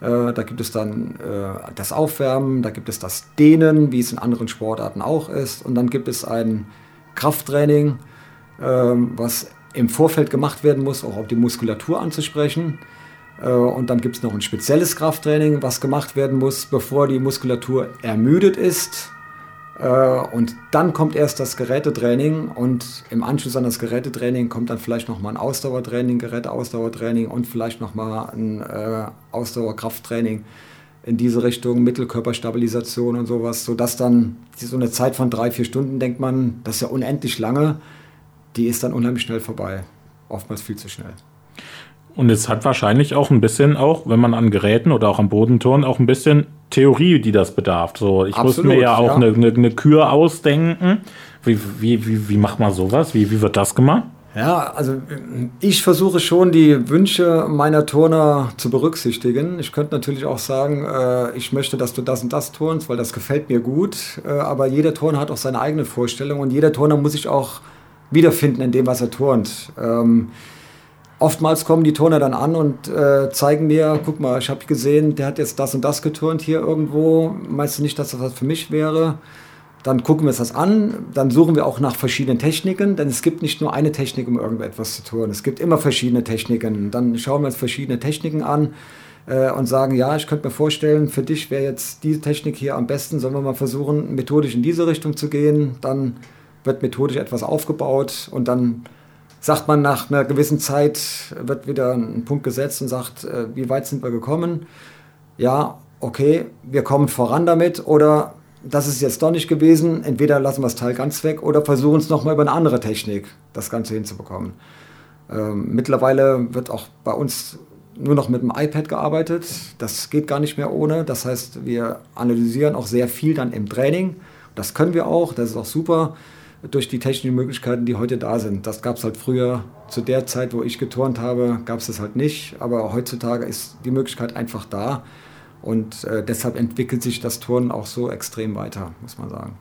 Speaker 2: Äh, da gibt es dann äh, das Aufwärmen, da gibt es das Dehnen, wie es in anderen Sportarten auch ist. Und dann gibt es ein Krafttraining, äh, was im Vorfeld gemacht werden muss, auch auf die Muskulatur anzusprechen. Äh, und dann gibt es noch ein spezielles Krafttraining, was gemacht werden muss, bevor die Muskulatur ermüdet ist äh, und dann kommt erst das Gerätetraining und im Anschluss an das Gerätetraining kommt dann vielleicht nochmal ein Ausdauertraining, Geräteausdauertraining und vielleicht nochmal ein äh, Ausdauerkrafttraining in diese Richtung, Mittelkörperstabilisation und sowas, sodass dann so eine Zeit von drei, vier Stunden, denkt man, das ist ja unendlich lange, die ist dann unheimlich schnell vorbei. Oftmals viel zu schnell.
Speaker 1: Und es hat wahrscheinlich auch ein bisschen auch, wenn man an Geräten oder auch am Bodenturnen, auch ein bisschen Theorie, die das bedarf. So, ich Absolut, muss mir ja auch ja. Eine, eine, eine, Kür ausdenken. Wie, wie, wie, wie macht man sowas? Wie, wie wird das gemacht?
Speaker 2: Ja, also ich versuche schon die Wünsche meiner Turner zu berücksichtigen. Ich könnte natürlich auch sagen, äh, ich möchte, dass du das und das turnst, weil das gefällt mir gut. Äh, aber jeder Turner hat auch seine eigene Vorstellung und jeder Turner muss sich auch wiederfinden in dem, was er turnt. Ähm, oftmals kommen die Turner dann an und äh, zeigen mir, guck mal, ich habe gesehen, der hat jetzt das und das geturnt hier irgendwo. Meinst du nicht, dass das was für mich wäre? Dann gucken wir uns das an, dann suchen wir auch nach verschiedenen Techniken, denn es gibt nicht nur eine Technik, um irgendetwas zu tun. Es gibt immer verschiedene Techniken. Dann schauen wir uns verschiedene Techniken an äh, und sagen, ja, ich könnte mir vorstellen, für dich wäre jetzt diese Technik hier am besten. Sollen wir mal versuchen, methodisch in diese Richtung zu gehen? Dann wird methodisch etwas aufgebaut und dann sagt man nach einer gewissen Zeit, wird wieder ein Punkt gesetzt und sagt, äh, wie weit sind wir gekommen? Ja, okay, wir kommen voran damit oder das ist jetzt doch nicht gewesen. Entweder lassen wir das Teil ganz weg oder versuchen es nochmal über eine andere Technik, das Ganze hinzubekommen. Ähm, mittlerweile wird auch bei uns nur noch mit dem iPad gearbeitet. Das geht gar nicht mehr ohne. Das heißt, wir analysieren auch sehr viel dann im Training. Das können wir auch, das ist auch super durch die technischen Möglichkeiten, die heute da sind. Das gab es halt früher, zu der Zeit, wo ich geturnt habe, gab es das halt nicht. Aber heutzutage ist die Möglichkeit einfach da. Und äh, deshalb entwickelt sich das Turnen auch so extrem weiter, muss man sagen.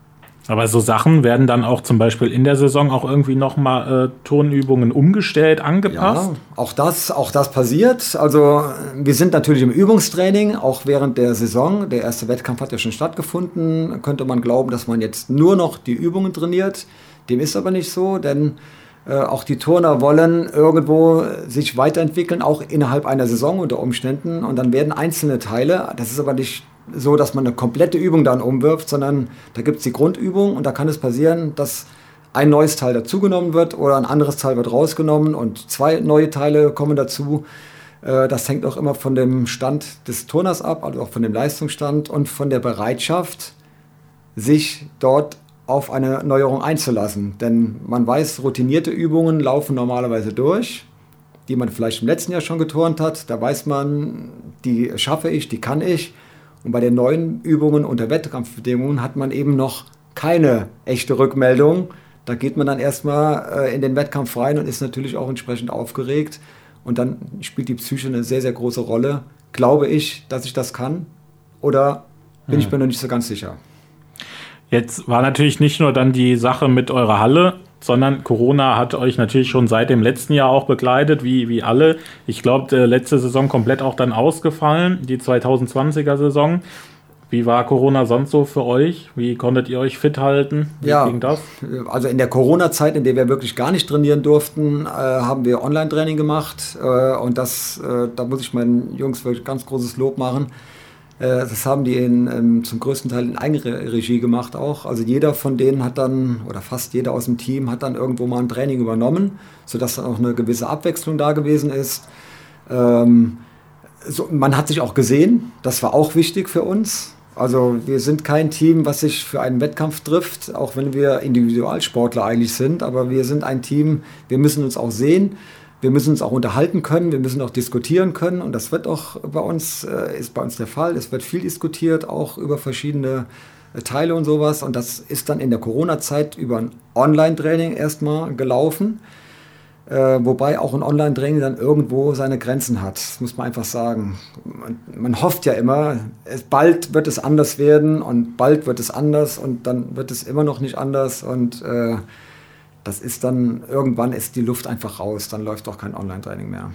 Speaker 1: Aber so Sachen werden dann auch zum Beispiel in der Saison auch irgendwie nochmal äh, Turnübungen umgestellt, angepasst?
Speaker 2: Ja, auch das, auch das passiert. Also wir sind natürlich im Übungstraining, auch während der Saison. Der erste Wettkampf hat ja schon stattgefunden. Könnte man glauben, dass man jetzt nur noch die Übungen trainiert. Dem ist aber nicht so, denn äh, auch die Turner wollen irgendwo sich weiterentwickeln, auch innerhalb einer Saison unter Umständen. Und dann werden einzelne Teile, das ist aber nicht so, dass man eine komplette Übung dann umwirft, sondern da gibt es die Grundübung und da kann es passieren, dass ein neues Teil dazugenommen wird oder ein anderes Teil wird rausgenommen und zwei neue Teile kommen dazu. Äh, das hängt auch immer von dem Stand des Turners ab, also auch von dem Leistungsstand und von der Bereitschaft, sich dort auf eine Neuerung einzulassen. Denn man weiß, routinierte Übungen laufen normalerweise durch, die man vielleicht im letzten Jahr schon geturnt hat. Da weiß man, die schaffe ich, die kann ich. Und bei den neuen Übungen unter Wettkampfbedingungen hat man eben noch keine echte Rückmeldung. Da geht man dann erstmal äh, in den Wettkampf rein und ist natürlich auch entsprechend aufgeregt. Und dann spielt die Psyche eine sehr, sehr große Rolle. Glaube ich, dass ich das kann? Oder bin hm. ich mir noch nicht so ganz sicher?
Speaker 1: Jetzt war natürlich nicht nur dann die Sache mit eurer Halle, sondern Corona hat euch natürlich schon seit dem letzten Jahr auch begleitet, wie, wie alle. Ich glaube, letzte Saison komplett auch dann ausgefallen, die 2020er Saison. Wie war Corona sonst so für euch? Wie konntet ihr euch fit halten? Wie
Speaker 2: ja, ging das? Also in der Corona-Zeit, in der wir wirklich gar nicht trainieren durften, äh, haben wir Online-Training gemacht. Äh, und das, äh, da muss ich meinen Jungs wirklich ganz großes Lob machen. Äh, das haben die in, ähm, zum größten Teil in Eigenregie gemacht auch. Also jeder von denen hat dann, oder fast jeder aus dem Team hat dann irgendwo mal ein Training übernommen, sodass dann auch eine gewisse Abwechslung da gewesen ist. Ähm, so, man hat sich auch gesehen, das war auch wichtig für uns. Also wir sind kein Team, was sich für einen Wettkampf trifft, auch wenn wir Individualsportler eigentlich sind, aber wir sind ein Team, wir müssen uns auch sehen wir müssen uns auch unterhalten können, wir müssen auch diskutieren können und das wird auch bei uns, äh, ist bei uns der Fall. Es wird viel diskutiert, auch über verschiedene äh, Teile und sowas und das ist dann in der Corona-Zeit über ein Online-Training erstmal gelaufen. Äh, wobei auch ein Online-Training dann irgendwo seine Grenzen hat, das muss man einfach sagen. Man, man hofft ja immer, bald wird es anders werden und bald wird es anders und dann wird es immer noch nicht anders und äh, das ist dann, irgendwann ist die Luft einfach raus, dann läuft auch kein Online-Training mehr.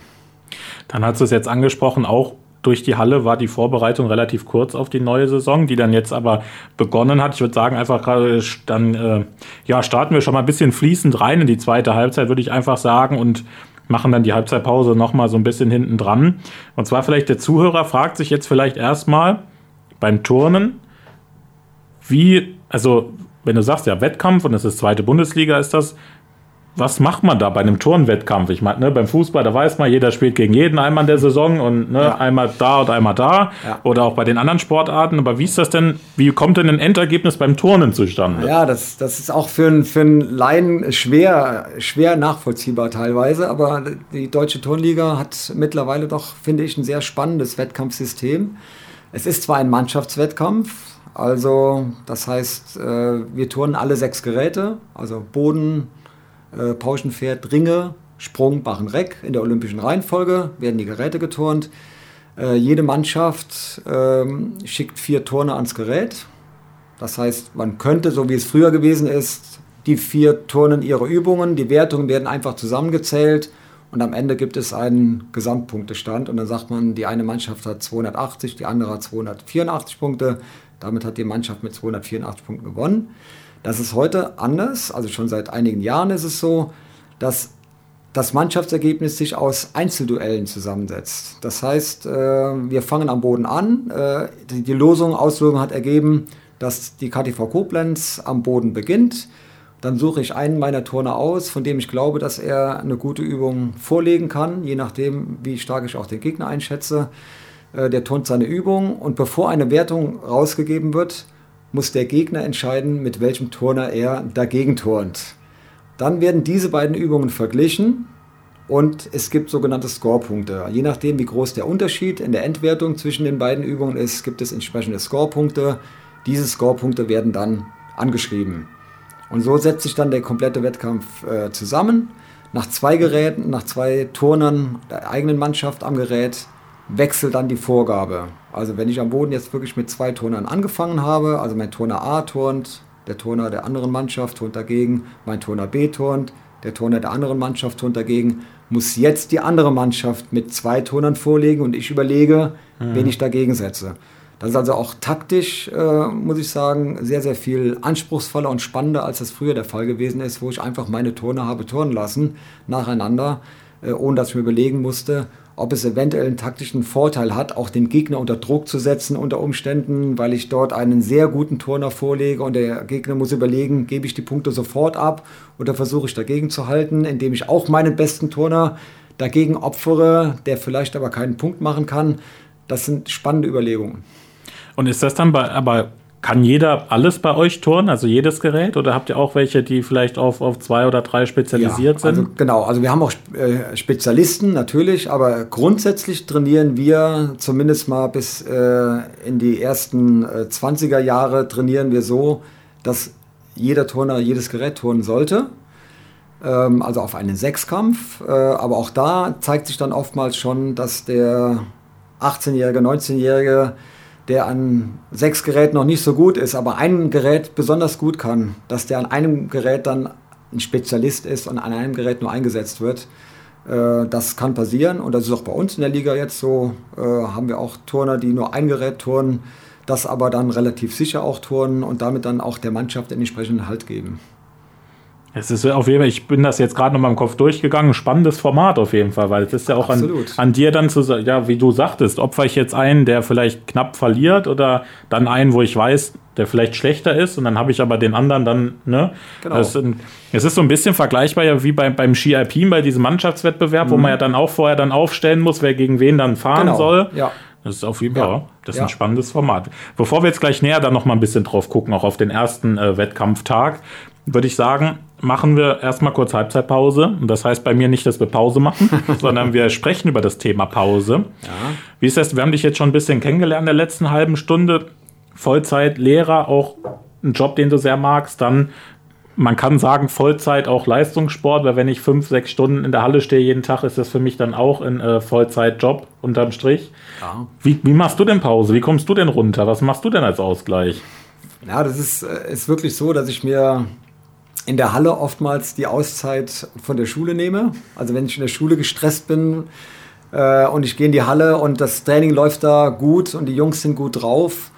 Speaker 1: Dann hast du es jetzt angesprochen, auch durch die Halle war die Vorbereitung relativ kurz auf die neue Saison, die dann jetzt aber begonnen hat. Ich würde sagen, einfach gerade dann äh, ja, starten wir schon mal ein bisschen fließend rein in die zweite Halbzeit, würde ich einfach sagen, und machen dann die Halbzeitpause nochmal so ein bisschen hinten dran. Und zwar vielleicht der Zuhörer fragt sich jetzt vielleicht erstmal beim Turnen, wie, also wenn du sagst, ja, Wettkampf und es ist zweite Bundesliga, ist das, was macht man da bei einem Turnwettkampf? Ich meine, ne, beim Fußball, da weiß man, jeder spielt gegen jeden einmal in der Saison und ne, ja. einmal da und einmal da. Ja. Oder auch bei den anderen Sportarten. Aber wie ist das denn, wie kommt denn ein Endergebnis beim Turnen zustande?
Speaker 2: Ja, das, das ist auch für, einen, für einen Laien schwer, schwer nachvollziehbar teilweise. Aber die Deutsche Turnliga hat mittlerweile doch, finde ich, ein sehr spannendes Wettkampfsystem. Es ist zwar ein Mannschaftswettkampf, also das heißt, äh, wir turnen alle sechs Geräte, also Boden, äh, Pauschenpferd, Ringe, Sprung, Barren, Reck. In der olympischen Reihenfolge werden die Geräte geturnt. Äh, jede Mannschaft ähm, schickt vier Turner ans Gerät. Das heißt, man könnte, so wie es früher gewesen ist, die vier turnen ihre Übungen, die Wertungen werden einfach zusammengezählt und am Ende gibt es einen Gesamtpunktestand und dann sagt man, die eine Mannschaft hat 280, die andere hat 284 Punkte. Damit hat die Mannschaft mit 284 Punkten gewonnen. Das ist heute anders, also schon seit einigen Jahren ist es so, dass das Mannschaftsergebnis sich aus Einzelduellen zusammensetzt. Das heißt, äh, wir fangen am Boden an. Äh, die Losung, Auslosung hat ergeben, dass die KTV Koblenz am Boden beginnt. Dann suche ich einen meiner Turner aus, von dem ich glaube, dass er eine gute Übung vorlegen kann, je nachdem, wie stark ich auch den Gegner einschätze. Äh, der turnt seine Übung und bevor eine Wertung rausgegeben wird, muss der Gegner entscheiden, mit welchem Turner er dagegen turnt. Dann werden diese beiden Übungen verglichen und es gibt sogenannte Scorepunkte. Je nachdem, wie groß der Unterschied in der Endwertung zwischen den beiden Übungen ist, gibt es entsprechende Scorepunkte. Diese Scorepunkte werden dann angeschrieben. Und so setzt sich dann der komplette Wettkampf äh, zusammen. Nach zwei Geräten, nach zwei Turnern der eigenen Mannschaft am Gerät wechselt dann die Vorgabe. Also wenn ich am Boden jetzt wirklich mit zwei Turnern angefangen habe, also mein Turner A turnt, der Turner der anderen Mannschaft turnt dagegen, mein Turner B turnt, der Turner der anderen Mannschaft turnt dagegen, muss jetzt die andere Mannschaft mit zwei Turnern vorlegen und ich überlege, mhm. wen ich dagegen setze. Das ist also auch taktisch, äh, muss ich sagen, sehr, sehr viel anspruchsvoller und spannender, als das früher der Fall gewesen ist, wo ich einfach meine Turner habe turnen lassen, nacheinander, äh, ohne dass ich mir überlegen musste, ob es eventuell einen taktischen Vorteil hat, auch den Gegner unter Druck zu setzen unter Umständen, weil ich dort einen sehr guten Turner vorlege und der Gegner muss überlegen, gebe ich die Punkte sofort ab oder versuche ich dagegen zu halten, indem ich auch meinen besten Turner dagegen opfere, der vielleicht aber keinen Punkt machen kann. Das sind spannende Überlegungen.
Speaker 1: Und ist das dann bei, aber kann jeder alles bei euch turnen, also jedes Gerät? Oder habt ihr auch welche, die vielleicht auf, auf zwei oder drei spezialisiert ja,
Speaker 2: sind? Also genau, also wir haben auch äh, Spezialisten natürlich, aber grundsätzlich trainieren wir zumindest mal bis äh, in die ersten äh, 20er Jahre trainieren wir so, dass jeder Turner jedes Gerät turnen sollte. Ähm, also auf einen Sechskampf. Äh, aber auch da zeigt sich dann oftmals schon, dass der 18-Jährige, 19-Jährige der an sechs Geräten noch nicht so gut ist, aber ein Gerät besonders gut kann, dass der an einem Gerät dann ein Spezialist ist und an einem Gerät nur eingesetzt wird. Äh, das kann passieren und das ist auch bei uns in der Liga jetzt so. Äh, haben wir auch Turner, die nur ein Gerät turnen, das aber dann relativ sicher auch turnen und damit dann auch der Mannschaft den entsprechenden Halt geben.
Speaker 1: Es ist auf jeden Fall, ich bin das jetzt gerade noch mal im Kopf durchgegangen, spannendes Format auf jeden Fall, weil es ist ja auch an, an, dir dann zu sagen, ja, wie du sagtest, opfer ich jetzt einen, der vielleicht knapp verliert oder dann einen, wo ich weiß, der vielleicht schlechter ist und dann habe ich aber den anderen dann, ne? Genau. Es, ist so ein bisschen vergleichbar ja wie bei, beim Ski Alpin, bei diesem Mannschaftswettbewerb, mhm. wo man ja dann auch vorher dann aufstellen muss, wer gegen wen dann fahren genau. soll. Ja. Das ist auf jeden Fall, ja. das ist ja. ein spannendes Format. Bevor wir jetzt gleich näher dann noch mal ein bisschen drauf gucken, auch auf den ersten äh, Wettkampftag, würde ich sagen, machen wir erstmal kurz Halbzeitpause. Und das heißt bei mir nicht, dass wir Pause machen, (laughs) sondern wir sprechen über das Thema Pause. Ja. Wie ist das? Wir haben dich jetzt schon ein bisschen kennengelernt in der letzten halben Stunde. Vollzeit Lehrer, auch ein Job, den du sehr magst. Dann, man kann sagen, Vollzeit auch Leistungssport, weil wenn ich fünf, sechs Stunden in der Halle stehe jeden Tag, ist das für mich dann auch ein äh, Vollzeitjob unterm Strich. Ja. Wie, wie machst du denn Pause? Wie kommst du denn runter? Was machst du denn als Ausgleich?
Speaker 2: Ja, das ist, äh, ist wirklich so, dass ich mir in der Halle oftmals die Auszeit von der Schule nehme. Also wenn ich in der Schule gestresst bin, äh, und ich gehe in die Halle und das Training läuft da gut und die Jungs sind gut drauf.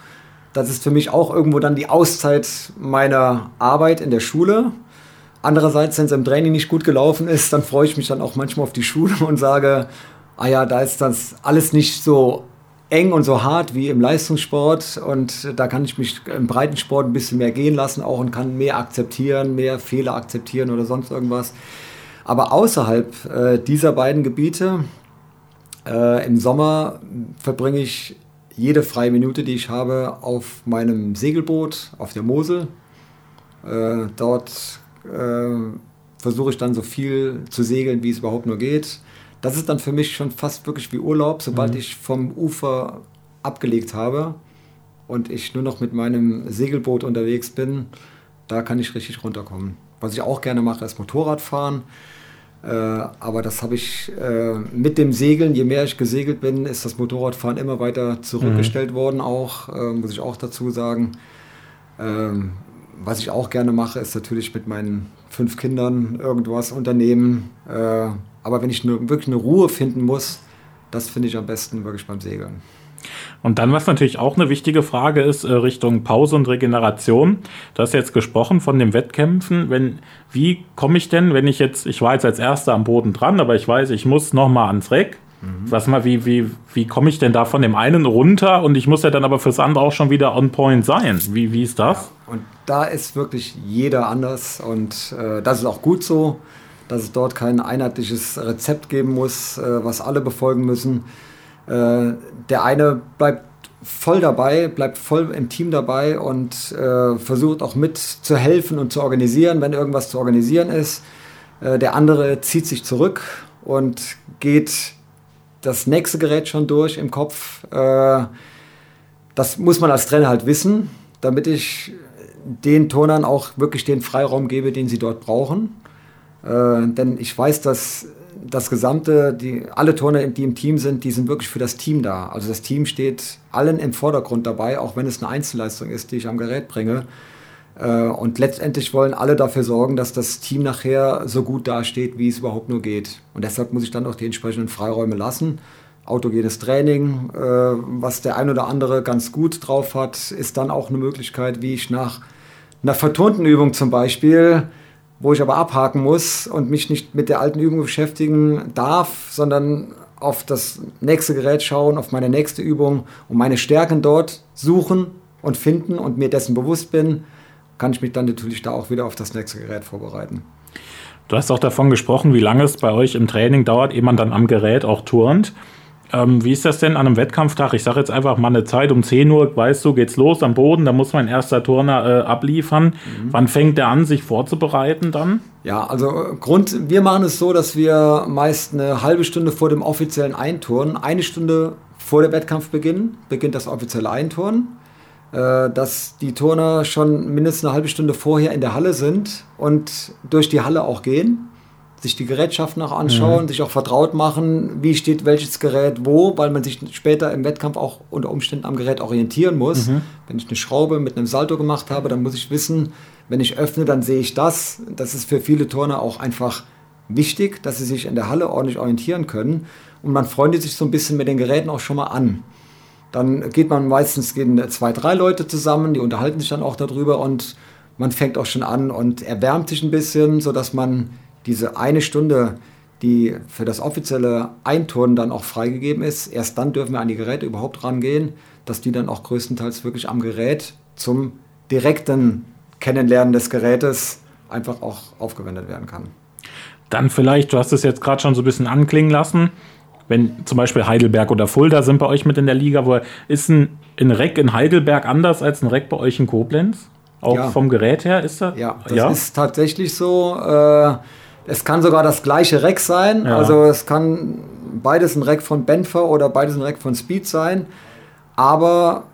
Speaker 2: Das ist für mich auch irgendwo dann die Auszeit meiner Arbeit in der Schule. Andererseits, wenn es im Training nicht gut gelaufen ist, dann freue ich mich dann auch manchmal auf die Schule (laughs) und sage, ah ja, da ist das alles nicht so eng und so hart wie im Leistungssport und da kann ich mich im Breitensport ein bisschen mehr gehen lassen auch und kann mehr akzeptieren, mehr Fehler akzeptieren oder sonst irgendwas. Aber außerhalb äh, dieser beiden Gebiete, äh, im Sommer verbringe ich jede freie Minute, die ich habe, auf meinem Segelboot auf der Mosel. Äh, dort äh, versuche ich dann so viel zu segeln, wie es überhaupt nur geht. Das ist dann für mich schon fast wirklich wie Urlaub, sobald mhm. ich vom Ufer abgelegt habe und ich nur noch mit meinem Segelboot unterwegs bin, da kann ich richtig runterkommen. Was ich auch gerne mache, ist Motorradfahren. Äh, aber das habe ich äh, mit dem Segeln, je mehr ich gesegelt bin, ist das Motorradfahren immer weiter zurückgestellt mhm. worden, auch, äh, muss ich auch dazu sagen. Ähm, was ich auch gerne mache, ist natürlich mit meinen fünf Kindern irgendwas unternehmen. Aber wenn ich ne, wirklich eine Ruhe finden muss, das finde ich am besten wirklich beim Segeln.
Speaker 1: Und dann, was natürlich auch eine wichtige Frage ist, äh, Richtung Pause und Regeneration. Du hast jetzt gesprochen von den Wettkämpfen. Wenn, wie komme ich denn, wenn ich jetzt, ich war jetzt als Erster am Boden dran, aber ich weiß, ich muss nochmal ans Reck. Mhm. Was mal, wie, wie, wie komme ich denn da von dem einen runter und ich muss ja dann aber fürs andere auch schon wieder on point sein? Wie, wie ist das?
Speaker 2: Ja, und da ist wirklich jeder anders und äh, das ist auch gut so, dass es dort kein einheitliches Rezept geben muss, äh, was alle befolgen müssen. Äh, der eine bleibt voll dabei, bleibt voll im Team dabei und äh, versucht auch mit zu helfen und zu organisieren, wenn irgendwas zu organisieren ist. Äh, der andere zieht sich zurück und geht das nächste Gerät schon durch im Kopf. Äh, das muss man als Trainer halt wissen, damit ich den Turnern auch wirklich den Freiraum gebe, den sie dort brauchen. Äh, denn ich weiß, dass das gesamte, die, alle Turner, die im Team sind, die sind wirklich für das Team da. Also das Team steht allen im Vordergrund dabei, auch wenn es eine Einzelleistung ist, die ich am Gerät bringe. Äh, und letztendlich wollen alle dafür sorgen, dass das Team nachher so gut dasteht, wie es überhaupt nur geht. Und deshalb muss ich dann auch die entsprechenden Freiräume lassen. Autogenes Training, äh, was der ein oder andere ganz gut drauf hat, ist dann auch eine Möglichkeit, wie ich nach einer verturnten Übung zum Beispiel wo ich aber abhaken muss und mich nicht mit der alten Übung beschäftigen darf, sondern auf das nächste Gerät schauen, auf meine nächste Übung und meine Stärken dort suchen und finden und mir dessen bewusst bin, kann ich mich dann natürlich da auch wieder auf das nächste Gerät vorbereiten.
Speaker 1: Du hast auch davon gesprochen, wie lange es bei euch im Training dauert, ehe man dann am Gerät auch turnt. Ähm, wie ist das denn an einem Wettkampftag? Ich sage jetzt einfach mal eine Zeit um 10 Uhr, weißt du, geht's los am Boden, da muss mein erster Turner äh, abliefern. Mhm. Wann fängt der an, sich vorzubereiten dann?
Speaker 2: Ja, also äh, Grund, wir machen es so, dass wir meist eine halbe Stunde vor dem offiziellen Einturnen, eine Stunde vor dem Wettkampfbeginn, beginnt das offizielle Einturnen, äh, dass die Turner schon mindestens eine halbe Stunde vorher in der Halle sind und durch die Halle auch gehen sich die Gerätschaften auch anschauen, mhm. sich auch vertraut machen, wie steht welches Gerät wo, weil man sich später im Wettkampf auch unter Umständen am Gerät orientieren muss. Mhm. Wenn ich eine Schraube mit einem Salto gemacht habe, dann muss ich wissen, wenn ich öffne, dann sehe ich das. Das ist für viele Turner auch einfach wichtig, dass sie sich in der Halle ordentlich orientieren können. Und man freundet sich so ein bisschen mit den Geräten auch schon mal an. Dann geht man meistens gehen zwei, drei Leute zusammen, die unterhalten sich dann auch darüber und man fängt auch schon an und erwärmt sich ein bisschen, sodass man diese eine Stunde, die für das offizielle Einturnen dann auch freigegeben ist, erst dann dürfen wir an die Geräte überhaupt rangehen, dass die dann auch größtenteils wirklich am Gerät zum direkten Kennenlernen des Gerätes einfach auch aufgewendet werden kann.
Speaker 1: Dann vielleicht, du hast es jetzt gerade schon so ein bisschen anklingen lassen, wenn zum Beispiel Heidelberg oder Fulda sind bei euch mit in der Liga, wo ist ein, ein Reck in Heidelberg anders als ein Reck bei euch in Koblenz? Auch ja. vom Gerät her ist das?
Speaker 2: Ja, das ja? ist tatsächlich so. Äh, es kann sogar das gleiche Rack sein. Ja. Also es kann beides ein Rack von Benfer oder beides ein Rack von Speed sein. Aber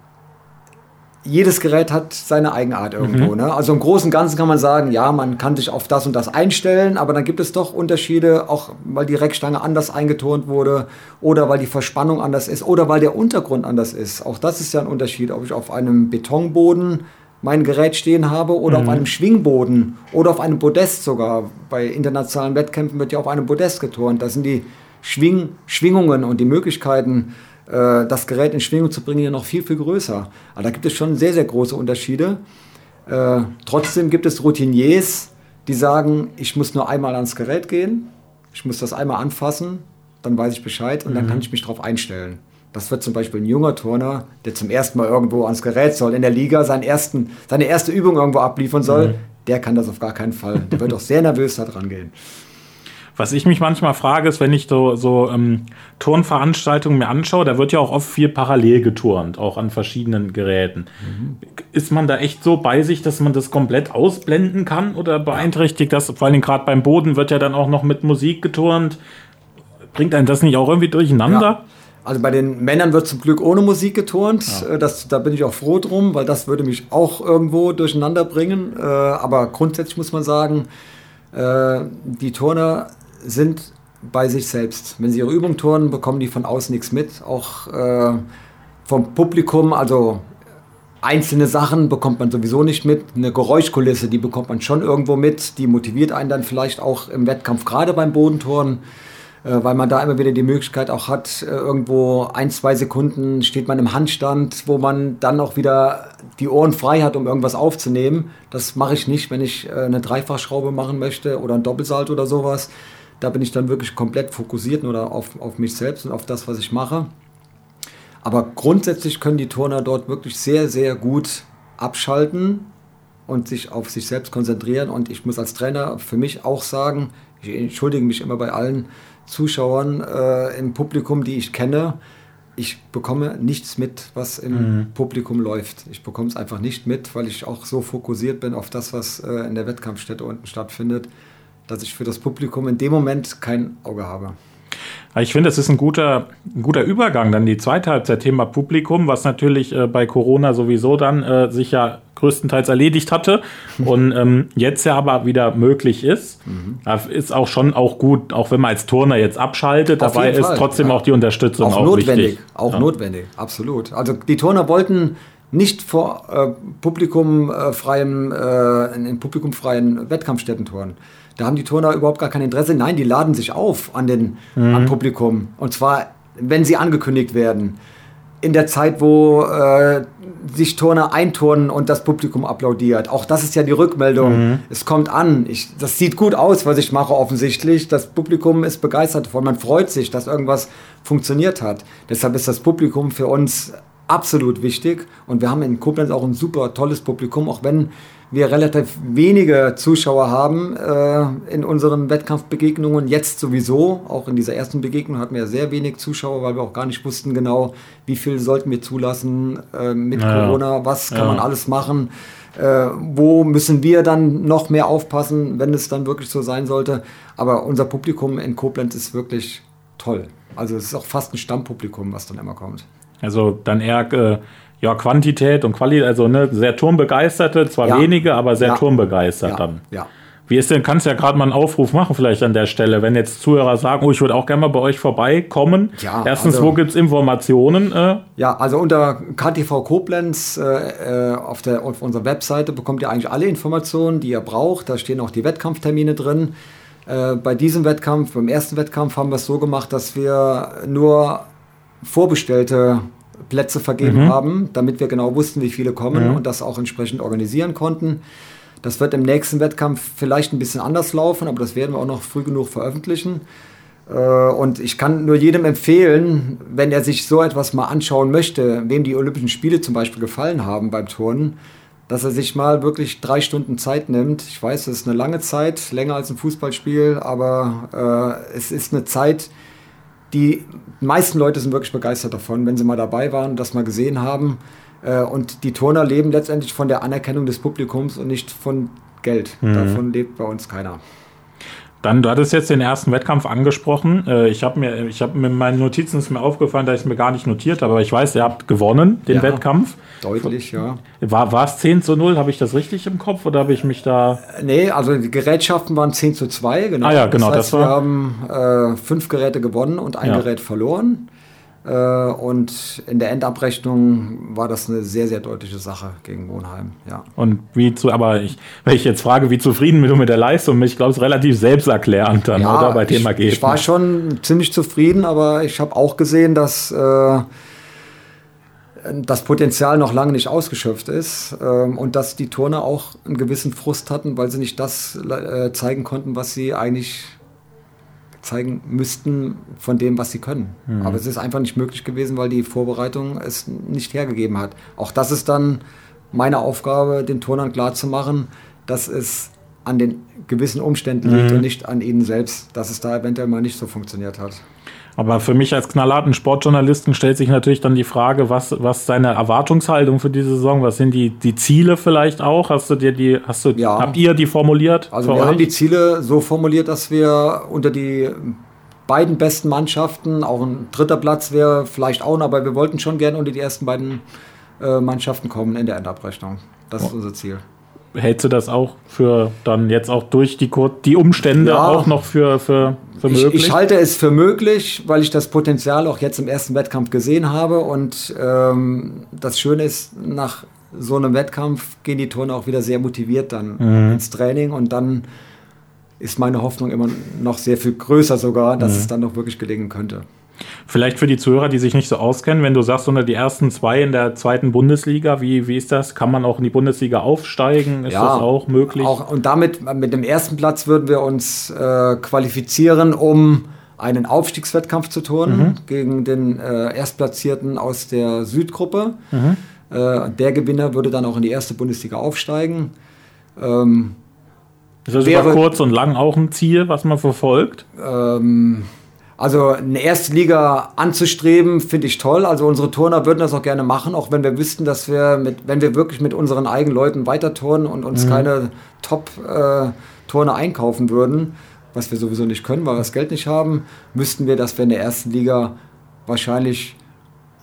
Speaker 2: jedes Gerät hat seine Eigenart irgendwo. Mhm. Ne? Also im Großen und Ganzen kann man sagen, ja, man kann sich auf das und das einstellen, aber dann gibt es doch Unterschiede, auch weil die Reckstange anders eingeturnt wurde oder weil die Verspannung anders ist oder weil der Untergrund anders ist. Auch das ist ja ein Unterschied, ob ich auf einem Betonboden mein Gerät stehen habe oder mhm. auf einem Schwingboden oder auf einem Podest sogar. Bei internationalen Wettkämpfen wird ja auf einem Podest geturnt. Da sind die Schwing, Schwingungen und die Möglichkeiten, äh, das Gerät in Schwingung zu bringen, ja noch viel, viel größer. Aber da gibt es schon sehr, sehr große Unterschiede. Äh, trotzdem gibt es Routiniers, die sagen, ich muss nur einmal ans Gerät gehen, ich muss das einmal anfassen, dann weiß ich Bescheid und mhm. dann kann ich mich darauf einstellen. Das wird zum Beispiel ein junger Turner, der zum ersten Mal irgendwo ans Gerät soll, in der Liga seinen ersten, seine erste Übung irgendwo abliefern soll, mhm. der kann das auf gar keinen Fall. Der wird auch sehr nervös da dran gehen.
Speaker 1: Was ich mich manchmal frage, ist, wenn ich so, so ähm, Turnveranstaltungen mir anschaue, da wird ja auch oft viel parallel geturnt, auch an verschiedenen Geräten. Mhm. Ist man da echt so bei sich, dass man das komplett ausblenden kann oder beeinträchtigt das? Vor allem gerade beim Boden wird ja dann auch noch mit Musik geturnt. Bringt einen das nicht auch irgendwie durcheinander? Ja.
Speaker 2: Also bei den Männern wird zum Glück ohne Musik geturnt. Ja. Äh, das, da bin ich auch froh drum, weil das würde mich auch irgendwo durcheinander bringen. Äh, aber grundsätzlich muss man sagen, äh, die Turner sind bei sich selbst. Wenn sie ihre Übung turnen, bekommen die von außen nichts mit. Auch vom Publikum, also einzelne Sachen bekommt man sowieso nicht mit. Eine Geräuschkulisse, die bekommt man schon irgendwo mit. Die motiviert einen dann vielleicht auch im Wettkampf, gerade beim Bodenturnen. Äh, weil man da immer wieder die Möglichkeit auch hat, äh, irgendwo ein, zwei Sekunden steht man im Handstand, wo man dann auch wieder die Ohren frei hat, um irgendwas aufzunehmen. Das mache ich nicht, wenn ich äh, eine Dreifachschraube machen möchte oder ein Doppelsalt oder sowas. Da bin ich dann wirklich komplett fokussiert nur auf, auf mich selbst und auf das, was ich mache. Aber grundsätzlich können die Turner dort wirklich sehr, sehr gut abschalten und sich auf sich selbst konzentrieren. Und ich muss als Trainer für mich auch sagen, ich entschuldige mich immer bei allen, Zuschauern äh, im Publikum, die ich kenne, ich bekomme nichts mit, was im mhm. Publikum läuft. Ich bekomme es einfach nicht mit, weil ich auch so fokussiert bin auf das, was äh, in der Wettkampfstätte unten stattfindet, dass ich für das Publikum in dem Moment kein Auge habe.
Speaker 1: Ich finde, es ist ein guter, ein guter Übergang, dann die zweite Halbzeit Thema Publikum, was natürlich äh, bei Corona sowieso dann äh, sich ja größtenteils erledigt hatte (laughs) und ähm, jetzt ja aber wieder möglich ist. Mhm. Ist auch schon auch gut, auch wenn man als Turner jetzt abschaltet, Auf dabei ist Fall. trotzdem ja. auch die Unterstützung auch, auch
Speaker 2: notwendig.
Speaker 1: Wichtig.
Speaker 2: Auch ja. notwendig, absolut. Also die Turner wollten nicht vor äh, publikumfreien, äh, in publikumfreien Wettkampfstätten touren. Da haben die Turner überhaupt gar kein Interesse. Nein, die laden sich auf an den mhm. am Publikum. Und zwar, wenn sie angekündigt werden. In der Zeit, wo äh, sich Turner einturnen und das Publikum applaudiert. Auch das ist ja die Rückmeldung. Mhm. Es kommt an. Ich, das sieht gut aus, was ich mache offensichtlich. Das Publikum ist begeistert davon. Man freut sich, dass irgendwas funktioniert hat. Deshalb ist das Publikum für uns absolut wichtig. Und wir haben in Koblenz auch ein super tolles Publikum, auch wenn wir relativ wenige Zuschauer haben äh, in unseren Wettkampfbegegnungen. Jetzt sowieso, auch in dieser ersten Begegnung hatten wir sehr wenig Zuschauer, weil wir auch gar nicht wussten genau, wie viel sollten wir zulassen äh, mit ja. Corona, was kann ja. man alles machen. Äh, wo müssen wir dann noch mehr aufpassen, wenn es dann wirklich so sein sollte. Aber unser Publikum in Koblenz ist wirklich toll. Also es ist auch fast ein Stammpublikum, was dann immer kommt.
Speaker 1: Also dann eher äh, ja, Quantität und Qualität, also ne, sehr turmbegeisterte, zwar ja. wenige, aber sehr ja. turmbegeistert ja. dann.
Speaker 2: Ja.
Speaker 1: Wie ist denn, kannst du ja gerade mal einen Aufruf machen, vielleicht an der Stelle, wenn jetzt Zuhörer sagen, oh, ich würde auch gerne mal bei euch vorbeikommen. Ja, Erstens, also, wo gibt es Informationen? Äh?
Speaker 2: Ja, also unter KTV Koblenz äh, äh, auf, der, auf unserer Webseite bekommt ihr eigentlich alle Informationen, die ihr braucht. Da stehen auch die Wettkampftermine drin. Äh, bei diesem Wettkampf, beim ersten Wettkampf, haben wir es so gemacht, dass wir nur vorbestellte Plätze vergeben mhm. haben, damit wir genau wussten, wie viele kommen mhm. und das auch entsprechend organisieren konnten. Das wird im nächsten Wettkampf vielleicht ein bisschen anders laufen, aber das werden wir auch noch früh genug veröffentlichen. Äh, und ich kann nur jedem empfehlen, wenn er sich so etwas mal anschauen möchte, wem die Olympischen Spiele zum Beispiel gefallen haben beim Turnen, dass er sich mal wirklich drei Stunden Zeit nimmt. Ich weiß, es ist eine lange Zeit, länger als ein Fußballspiel, aber äh, es ist eine Zeit, die meisten Leute sind wirklich begeistert davon, wenn sie mal dabei waren, das mal gesehen haben. Äh, und die Turner leben letztendlich von der Anerkennung des Publikums und nicht von Geld. Mhm. Davon lebt bei uns keiner.
Speaker 1: Dann, du hattest jetzt den ersten Wettkampf angesprochen. Äh, ich habe mir, ich habe mit meinen Notizen ist mir aufgefallen, dass ich es mir gar nicht notiert habe, aber ich weiß, ihr habt gewonnen, den ja, Wettkampf.
Speaker 2: Deutlich, ja.
Speaker 1: War, war es 10 zu 0? Habe ich das richtig im Kopf oder habe ich mich da.
Speaker 2: Nee, also die Gerätschaften waren 10 zu 2,
Speaker 1: genau. Ah ja, genau.
Speaker 2: Das, heißt, das war... Wir haben äh, fünf Geräte gewonnen und ein ja. Gerät verloren. Äh, und in der Endabrechnung war das eine sehr, sehr deutliche Sache gegen Wohnheim. Ja.
Speaker 1: Und wie zu, aber ich, wenn ich jetzt frage, wie zufrieden du mit der Leistung bist, ich glaube, es ist relativ selbsterklärend dann,
Speaker 2: ja,
Speaker 1: oder?
Speaker 2: Bei Thema ich, Ich war schon ziemlich zufrieden, aber ich habe auch gesehen, dass äh, das Potenzial noch lange nicht ausgeschöpft ist ähm, und dass die Turner auch einen gewissen Frust hatten, weil sie nicht das äh, zeigen konnten, was sie eigentlich zeigen müssten von dem, was sie können. Mhm. Aber es ist einfach nicht möglich gewesen, weil die Vorbereitung es nicht hergegeben hat. Auch das ist dann meine Aufgabe, den Turnern klarzumachen, dass es an den gewissen Umständen liegt mhm. und nicht an ihnen selbst, dass es da eventuell mal nicht so funktioniert hat.
Speaker 1: Aber für mich als knallharten Sportjournalisten stellt sich natürlich dann die Frage, was, was deine Erwartungshaltung für diese Saison, was sind die, die Ziele vielleicht auch? Hast du dir die, hast du, ja. habt ihr die formuliert?
Speaker 2: Also wir euch? haben die Ziele so formuliert, dass wir unter die beiden besten Mannschaften, auch ein dritter Platz wäre vielleicht auch, noch, aber wir wollten schon gerne unter die ersten beiden äh, Mannschaften kommen in der Endabrechnung. Das oh. ist unser Ziel
Speaker 1: hältst du das auch für dann jetzt auch durch die, die Umstände ja, auch noch für, für, für
Speaker 2: möglich? Ich, ich, halte es für möglich, weil ich das Potenzial auch jetzt im ersten Wettkampf gesehen habe. Und ähm, das Schöne ist, nach so einem Wettkampf gehen die Turner auch wieder sehr motiviert dann mhm. ins Training und dann ist meine Hoffnung immer noch sehr viel größer sogar, dass mhm. es dann noch wirklich gelingen könnte.
Speaker 1: Vielleicht für die Zuhörer, die sich nicht so auskennen, wenn du sagst, unter die ersten zwei in der zweiten Bundesliga, wie, wie ist das? Kann man auch in die Bundesliga aufsteigen? Ist ja, das auch möglich?
Speaker 2: Auch, und damit, mit dem ersten Platz würden wir uns äh, qualifizieren, um einen Aufstiegswettkampf zu turnen mhm. gegen den äh, Erstplatzierten aus der Südgruppe. Mhm. Äh, der Gewinner würde dann auch in die erste Bundesliga aufsteigen.
Speaker 1: Ähm, ist das wäre, über kurz und lang auch ein Ziel, was man verfolgt?
Speaker 2: Ähm, also eine erste Liga anzustreben, finde ich toll. Also unsere Turner würden das auch gerne machen, auch wenn wir wüssten, dass wir, mit, wenn wir wirklich mit unseren eigenen Leuten weiter turnen und uns mhm. keine Top-Turner äh, einkaufen würden, was wir sowieso nicht können, weil wir das Geld nicht haben, müssten wir, dass wir in der ersten Liga wahrscheinlich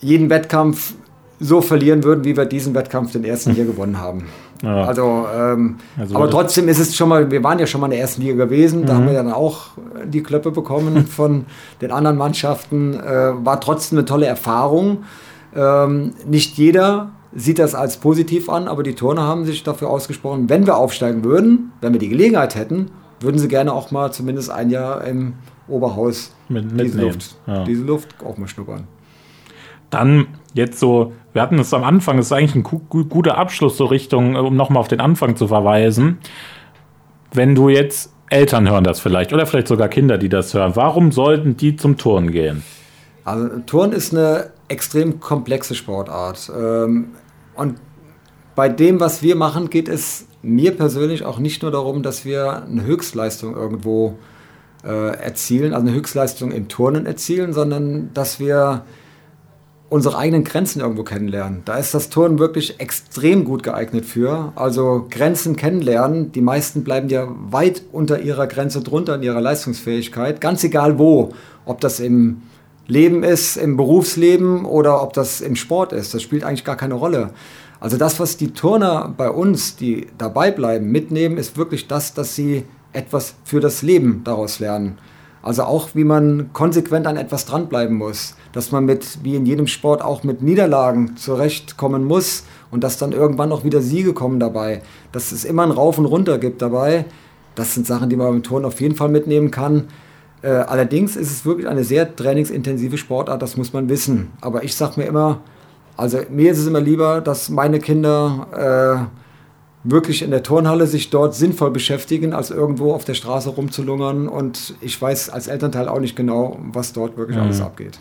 Speaker 2: jeden Wettkampf so verlieren würden, wie wir diesen Wettkampf den ersten (laughs) hier gewonnen haben. Ja. Also, ähm, also, aber trotzdem ist es schon mal, wir waren ja schon mal in der ersten Liga gewesen, mhm. da haben wir dann auch die Klöppe bekommen (laughs) von den anderen Mannschaften. Äh, war trotzdem eine tolle Erfahrung. Ähm, nicht jeder sieht das als positiv an, aber die Turner haben sich dafür ausgesprochen, wenn wir aufsteigen würden, wenn wir die Gelegenheit hätten, würden sie gerne auch mal zumindest ein Jahr im Oberhaus
Speaker 1: Mit, diese,
Speaker 2: Luft, ja. diese Luft auch mal schnuppern.
Speaker 1: Dann jetzt so, wir hatten es am Anfang, das ist eigentlich ein guter Abschluss so Richtung, um nochmal auf den Anfang zu verweisen. Wenn du jetzt Eltern hören das vielleicht oder vielleicht sogar Kinder, die das hören, warum sollten die zum Turnen gehen?
Speaker 2: Also Turnen ist eine extrem komplexe Sportart. Ähm, und bei dem, was wir machen, geht es mir persönlich auch nicht nur darum, dass wir eine Höchstleistung irgendwo äh, erzielen, also eine Höchstleistung im Turnen erzielen, sondern dass wir unsere eigenen Grenzen irgendwo kennenlernen. Da ist das Turnen wirklich extrem gut geeignet für. Also Grenzen kennenlernen. Die meisten bleiben ja weit unter ihrer Grenze drunter in ihrer Leistungsfähigkeit. Ganz egal wo. Ob das im Leben ist, im Berufsleben oder ob das im Sport ist. Das spielt eigentlich gar keine Rolle. Also das, was die Turner bei uns, die dabei bleiben, mitnehmen, ist wirklich das, dass sie etwas für das Leben daraus lernen. Also auch, wie man konsequent an etwas dranbleiben muss, dass man mit, wie in jedem Sport, auch mit Niederlagen zurechtkommen muss und dass dann irgendwann auch wieder Siege kommen dabei, dass es immer ein Rauf und Runter gibt dabei. Das sind Sachen, die man beim Turnen auf jeden Fall mitnehmen kann. Äh, allerdings ist es wirklich eine sehr trainingsintensive Sportart, das muss man wissen. Aber ich sage mir immer, also mir ist es immer lieber, dass meine Kinder äh, wirklich in der Turnhalle sich dort sinnvoll beschäftigen, als irgendwo auf der Straße rumzulungern. Und ich weiß als Elternteil auch nicht genau, was dort wirklich mhm. alles abgeht.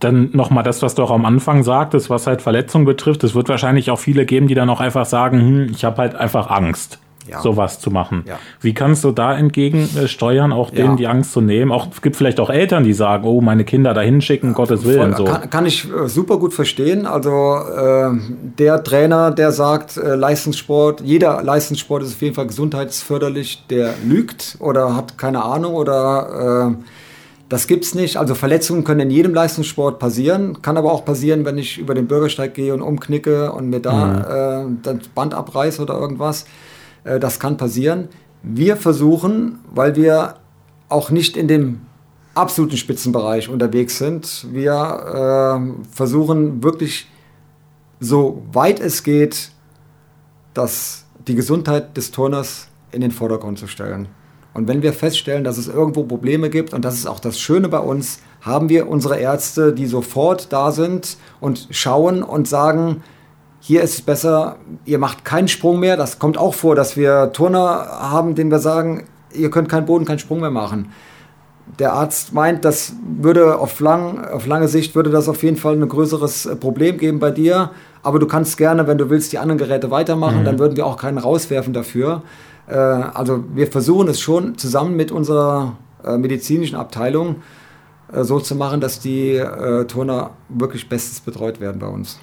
Speaker 1: Dann nochmal das, was du auch am Anfang sagtest, was halt Verletzungen betrifft. Es wird wahrscheinlich auch viele geben, die dann auch einfach sagen, hm, ich habe halt einfach Angst ja. sowas zu machen. Ja. Wie kannst du da entgegensteuern, auch denen ja. die Angst zu nehmen? Auch, es gibt vielleicht auch Eltern, die sagen, oh, meine Kinder da hinschicken, Gottes Willen. So.
Speaker 2: Kann, kann, ich äh, super gut verstehen. Also äh, der Trainer, der sagt, äh, Leistungssport, jeder Leistungssport ist auf jeden Fall gesundheitsförderlich, der lügt oder hat keine Ahnung oder äh, das gibt's nicht. Also Verletzungen können in jedem Leistungssport passieren. Kann aber auch passieren, wenn ich über den Bürgersteig gehe und umknicke und mir da mhm. äh, das Band abreiße oder irgendwas. Äh, das kann passieren. Wir versuchen, weil wir auch nicht in dem absoluten Spitzenbereich unterwegs sind. Wir äh, versuchen wirklich so weit es geht, dass die Gesundheit des Turners in den Vordergrund zu stellen. Und wenn wir feststellen, dass es irgendwo Probleme gibt, und das ist auch das Schöne bei uns, haben wir unsere Ärzte, die sofort da sind und schauen und sagen, hier ist es besser, ihr macht keinen Sprung mehr. Das kommt auch vor, dass wir Turner haben, denen wir sagen, ihr könnt keinen Boden, keinen Sprung mehr machen der Arzt meint, das würde auf, lang, auf lange Sicht würde das auf jeden Fall ein größeres äh, Problem geben bei dir. Aber du kannst gerne, wenn du willst, die anderen Geräte weitermachen. Mhm. Dann würden wir auch keinen rauswerfen dafür. Äh, also wir versuchen es schon zusammen mit unserer äh, medizinischen Abteilung äh, so zu machen, dass die äh, Turner wirklich bestens betreut werden bei uns.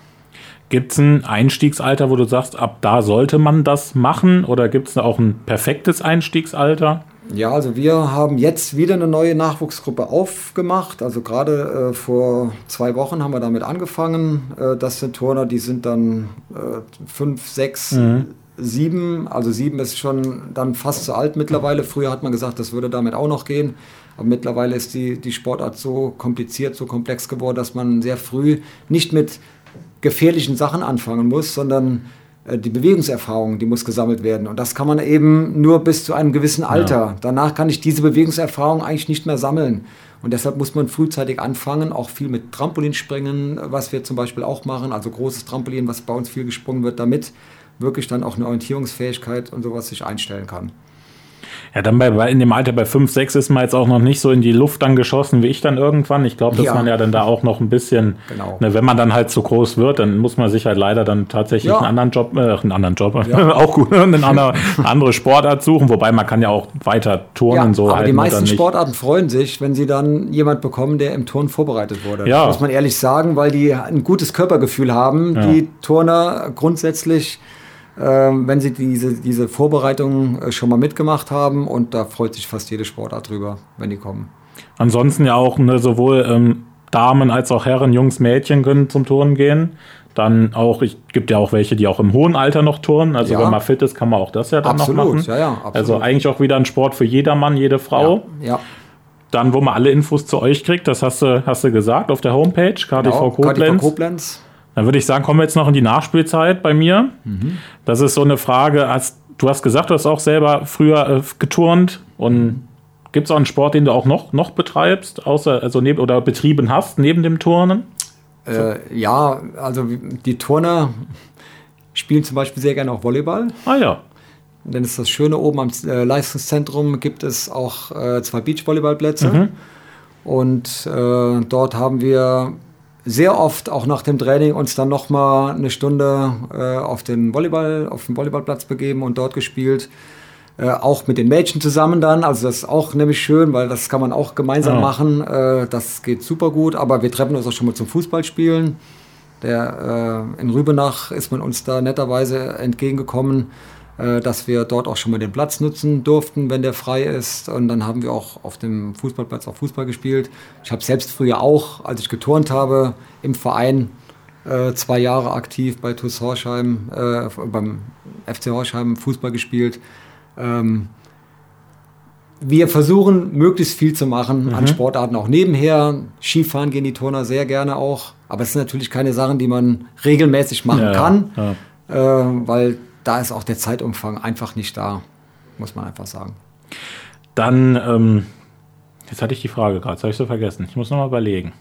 Speaker 1: Gibt es ein Einstiegsalter, wo du sagst, ab da sollte man das machen? Oder gibt es auch ein perfektes Einstiegsalter?
Speaker 2: Ja, also wir haben jetzt wieder eine neue Nachwuchsgruppe aufgemacht. Also gerade äh, vor zwei Wochen haben wir damit angefangen. Äh, das sind Turner, die sind dann äh, fünf, sechs, mhm. sieben. Also sieben ist schon dann fast zu alt mittlerweile. Früher hat man gesagt, das würde damit auch noch gehen. Aber mittlerweile ist die, die Sportart so kompliziert, so komplex geworden, dass man sehr früh nicht mit gefährlichen Sachen anfangen muss, sondern äh, die Bewegungserfahrung, die muss gesammelt werden. Und das kann man eben nur bis zu einem gewissen Alter. Ja. Danach kann ich diese Bewegungserfahrung eigentlich nicht mehr sammeln. Und deshalb muss man frühzeitig anfangen, auch viel mit Trampolinspringen, was wir zum Beispiel auch machen, also großes Trampolin, was bei uns viel gesprungen wird, damit wirklich dann auch eine Orientierungsfähigkeit und sowas sich einstellen kann.
Speaker 1: Ja, dann bei, in dem Alter bei 5, 6 ist man jetzt auch noch nicht so in die Luft dann geschossen wie ich dann irgendwann. Ich glaube, dass ja. man ja dann da auch noch ein bisschen, genau. ne, wenn man dann halt zu groß wird, dann muss man sich halt leider dann tatsächlich ja. einen anderen Job, äh, einen anderen Job, ja. (laughs) auch gut, (laughs) eine andere, andere Sportart suchen, wobei man kann ja auch weiter turnen. so
Speaker 2: aber halt die meisten Sportarten freuen sich, wenn sie dann jemand bekommen, der im Turnen vorbereitet wurde. Ja. Muss man ehrlich sagen, weil die ein gutes Körpergefühl haben. Die Turner grundsätzlich wenn sie diese, diese Vorbereitung äh, schon mal mitgemacht haben. Und da freut sich fast jede Sportart drüber, wenn die kommen.
Speaker 1: Ansonsten ja auch ne, sowohl ähm, Damen als auch Herren, Jungs, Mädchen können zum Turnen gehen. Dann auch, es gibt ja auch welche, die auch im hohen Alter noch turnen. Also ja. wenn man fit ist, kann man auch das ja dann absolut. noch machen. Ja, ja, absolut. Also eigentlich auch wieder ein Sport für jedermann, jede Frau. Ja, ja. Dann, wo man alle Infos zu euch kriegt, das hast du, hast du gesagt, auf der Homepage, KDV genau, Koblenz. KDV Koblenz. Dann würde ich sagen, kommen wir jetzt noch in die Nachspielzeit bei mir. Mhm. Das ist so eine Frage, als du hast gesagt, du hast auch selber früher äh, geturnt und gibt es auch einen Sport, den du auch noch, noch betreibst, außer also neben oder betrieben hast neben dem Turnen?
Speaker 2: Äh, ja, also die Turner spielen zum Beispiel sehr gerne auch Volleyball.
Speaker 1: Ah ja.
Speaker 2: Denn es ist das Schöne, oben am äh, Leistungszentrum gibt es auch äh, zwei Beachvolleyballplätze. Mhm. Und äh, dort haben wir sehr oft auch nach dem Training uns dann noch mal eine Stunde äh, auf den Volleyball, auf den Volleyballplatz begeben und dort gespielt. Äh, auch mit den Mädchen zusammen dann. Also das ist auch nämlich schön, weil das kann man auch gemeinsam ja. machen. Äh, das geht super gut. Aber wir treffen uns auch schon mal zum Fußballspielen. Der, äh, in Rübenach ist man uns da netterweise entgegengekommen dass wir dort auch schon mal den Platz nutzen durften, wenn der frei ist. Und dann haben wir auch auf dem Fußballplatz auch Fußball gespielt. Ich habe selbst früher auch, als ich geturnt habe, im Verein äh, zwei Jahre aktiv bei TuS Horschheim, äh, beim FC Horschheim Fußball gespielt. Ähm, wir versuchen möglichst viel zu machen mhm. an Sportarten auch nebenher. Skifahren gehen die Turner sehr gerne auch, aber es sind natürlich keine Sachen, die man regelmäßig machen ja, kann, ja. Äh, weil da ist auch der Zeitumfang einfach nicht da, muss man einfach sagen.
Speaker 1: Dann, ähm, jetzt hatte ich die Frage gerade, das habe ich so vergessen. Ich muss nochmal überlegen.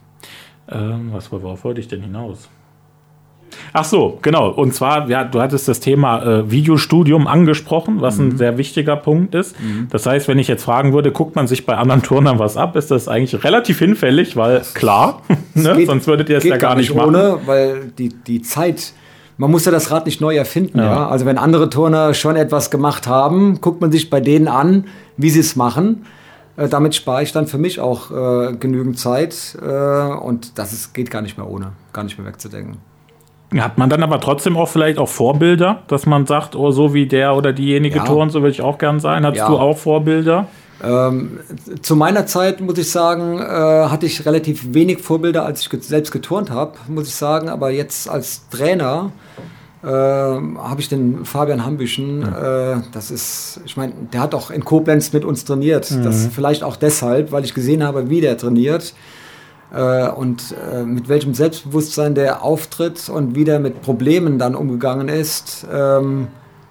Speaker 1: Ähm, was, worauf wollte ich denn hinaus? Ach so, genau. Und zwar, ja, du hattest das Thema äh, Videostudium angesprochen, was mhm. ein sehr wichtiger Punkt ist. Mhm. Das heißt, wenn ich jetzt fragen würde, guckt man sich bei anderen Turnern was ab, ist das eigentlich relativ hinfällig, weil klar, (laughs) ne? geht, sonst würdet ihr es ja gar nicht machen. Ohne,
Speaker 2: weil die, die Zeit man muss ja das Rad nicht neu erfinden. Ja. ja. Also wenn andere Turner schon etwas gemacht haben, guckt man sich bei denen an, wie sie es machen. Äh, damit spare ich dann für mich auch äh, genügend Zeit äh, und das ist, geht gar nicht mehr ohne, gar nicht mehr wegzudenken.
Speaker 1: Hat man dann aber trotzdem auch vielleicht auch Vorbilder, dass man sagt, oh, so wie der oder diejenige ja. Turn, so will ich auch gern sein. Hattest ja. du auch Vorbilder?
Speaker 2: Ähm, zu meiner Zeit, muss ich sagen, äh, hatte ich relativ wenig Vorbilder, als ich selbst geturnt habe, muss ich sagen. Aber jetzt als Trainer äh, habe ich den Fabian Hambischen, äh, das ist, ich meine, der hat auch in Koblenz mit uns trainiert. Mhm. Das vielleicht auch deshalb, weil ich gesehen habe, wie der trainiert äh, und äh, mit welchem Selbstbewusstsein der auftritt und wie der mit Problemen dann umgegangen ist. Ähm,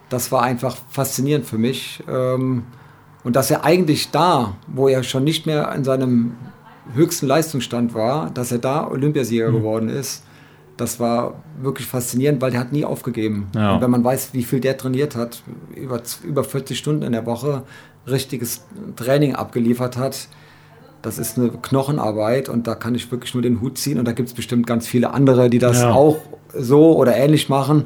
Speaker 2: das war einfach faszinierend für mich. Ähm, und dass er eigentlich da, wo er schon nicht mehr in seinem höchsten Leistungsstand war, dass er da Olympiasieger mhm. geworden ist, das war wirklich faszinierend, weil der hat nie aufgegeben. Ja. Und wenn man weiß, wie viel der trainiert hat, über, über 40 Stunden in der Woche richtiges Training abgeliefert hat, das ist eine Knochenarbeit und da kann ich wirklich nur den Hut ziehen. Und da gibt es bestimmt ganz viele andere, die das ja. auch so oder ähnlich machen.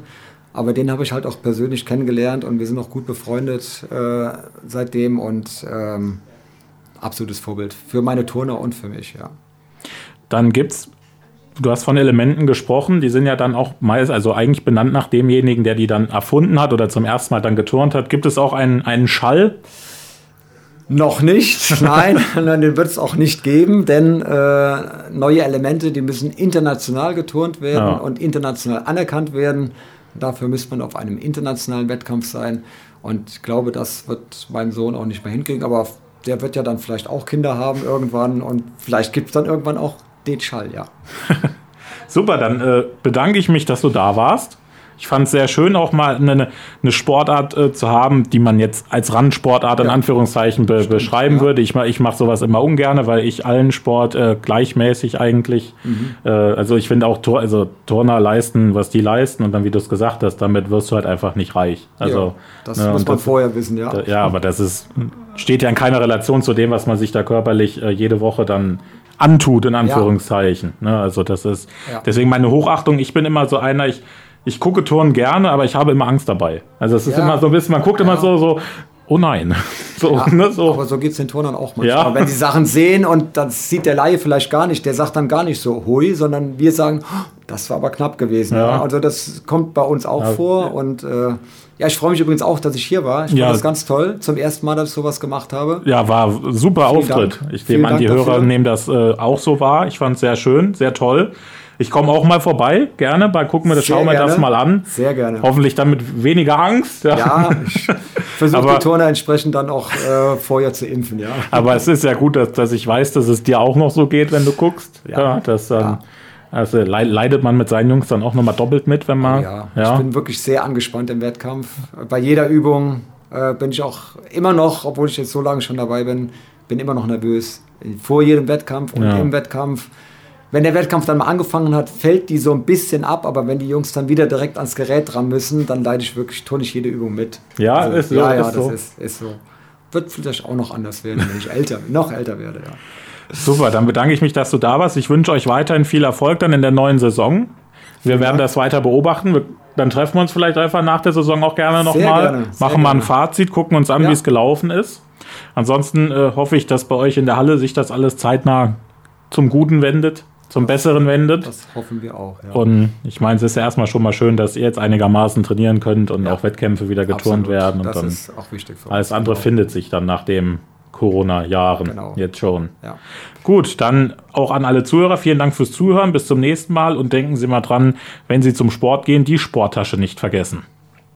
Speaker 2: Aber den habe ich halt auch persönlich kennengelernt und wir sind auch gut befreundet äh, seitdem und ähm, absolutes Vorbild für meine Turner und für mich, ja.
Speaker 1: Dann gibt es du hast von Elementen gesprochen, die sind ja dann auch meist, also eigentlich benannt nach demjenigen, der die dann erfunden hat oder zum ersten Mal dann geturnt hat. Gibt es auch einen, einen Schall?
Speaker 2: Noch nicht, (laughs) nein, den wird es auch nicht geben, denn äh, neue Elemente, die müssen international geturnt werden ja. und international anerkannt werden. Dafür müsste man auf einem internationalen Wettkampf sein. Und ich glaube, das wird mein Sohn auch nicht mehr hinkriegen. Aber der wird ja dann vielleicht auch Kinder haben irgendwann und vielleicht gibt es dann irgendwann auch den Schall, ja. (laughs)
Speaker 1: Super, dann äh, bedanke ich mich, dass du da warst. Ich fand es sehr schön, auch mal eine, eine Sportart äh, zu haben, die man jetzt als Randsportart in ja. Anführungszeichen be Stimmt, beschreiben ja. würde. Ich, ich mache sowas immer ungern, weil ich allen Sport äh, gleichmäßig eigentlich, mhm. äh, also ich finde auch Tor, also Turner leisten, was die leisten und dann, wie du es gesagt hast, damit wirst du halt einfach nicht reich. Also, ja,
Speaker 2: das ne, muss man das, vorher wissen, ja.
Speaker 1: Da, ja, aber das ist, steht ja in keiner Relation zu dem, was man sich da körperlich äh, jede Woche dann antut, in Anführungszeichen. Ja. Ne, also das ist, ja. deswegen meine Hochachtung, ich bin immer so einer, ich, ich gucke Turnen gerne, aber ich habe immer Angst dabei. Also es ist ja. immer so ein bisschen, man guckt immer so, so, oh nein. (laughs)
Speaker 2: So, ja, ne, so. Aber so geht es den Turnern auch manchmal. Ja. Wenn sie Sachen sehen und das sieht der Laie vielleicht gar nicht, der sagt dann gar nicht so hui, sondern wir sagen, oh, das war aber knapp gewesen. Ja. Also das kommt bei uns auch vor und äh, ja, ich freue mich übrigens auch, dass ich hier war. Ich fand ja. das ganz toll. Zum ersten Mal, dass ich sowas gemacht habe.
Speaker 1: Ja, war super Vielen Auftritt. Dank. Ich nehme an, Dank die Hörer nehmen das äh, auch so wahr. Ich fand es sehr schön, sehr toll. Ich komme auch mal vorbei, gerne. Bei gucken wir das, schauen wir das mal an.
Speaker 2: Sehr gerne.
Speaker 1: Hoffentlich dann mit weniger Angst.
Speaker 2: Ja, ja ich versuche die Turner entsprechend dann auch äh, vorher zu impfen, ja.
Speaker 1: Aber es ist ja gut, dass, dass ich weiß, dass es dir auch noch so geht, wenn du guckst. Ja, ja das ähm, ja. Also leidet man mit seinen Jungs dann auch nochmal doppelt mit, wenn man.
Speaker 2: Ja, ja, ich bin wirklich sehr angespannt im Wettkampf. Bei jeder Übung äh, bin ich auch immer noch, obwohl ich jetzt so lange schon dabei bin, bin immer noch nervös. Vor jedem Wettkampf und ja. im Wettkampf. Wenn der Wettkampf dann mal angefangen hat, fällt die so ein bisschen ab, aber wenn die Jungs dann wieder direkt ans Gerät dran müssen, dann leide ich wirklich, tue ich jede Übung mit.
Speaker 1: Ja, also, ist so.
Speaker 2: Ja,
Speaker 1: ja,
Speaker 2: ist das so. Ist, ist so. Wird vielleicht auch noch anders werden, wenn ich älter, (laughs) noch älter werde, ja.
Speaker 1: Super, dann bedanke ich mich, dass du da warst. Ich wünsche euch weiterhin viel Erfolg dann in der neuen Saison. Wir werden das weiter beobachten. dann treffen wir uns vielleicht einfach nach der Saison auch gerne nochmal. Machen mal ein Fazit, gucken uns an, ja. wie es gelaufen ist. Ansonsten äh, hoffe ich, dass bei euch in der Halle sich das alles zeitnah zum Guten wendet, zum Besseren wendet.
Speaker 2: Das hoffen wir auch.
Speaker 1: Ja. Und ich meine, es ist ja erstmal schon mal schön, dass ihr jetzt einigermaßen trainieren könnt und ja. auch Wettkämpfe wieder geturnt Absolut. werden. Und das dann ist auch wichtig für uns. Alles andere genau. findet sich dann nach dem Corona-Jahren genau. jetzt schon. Ja. Gut, dann auch an alle Zuhörer, vielen Dank fürs Zuhören. Bis zum nächsten Mal und denken Sie mal dran, wenn Sie zum Sport gehen, die Sporttasche nicht vergessen.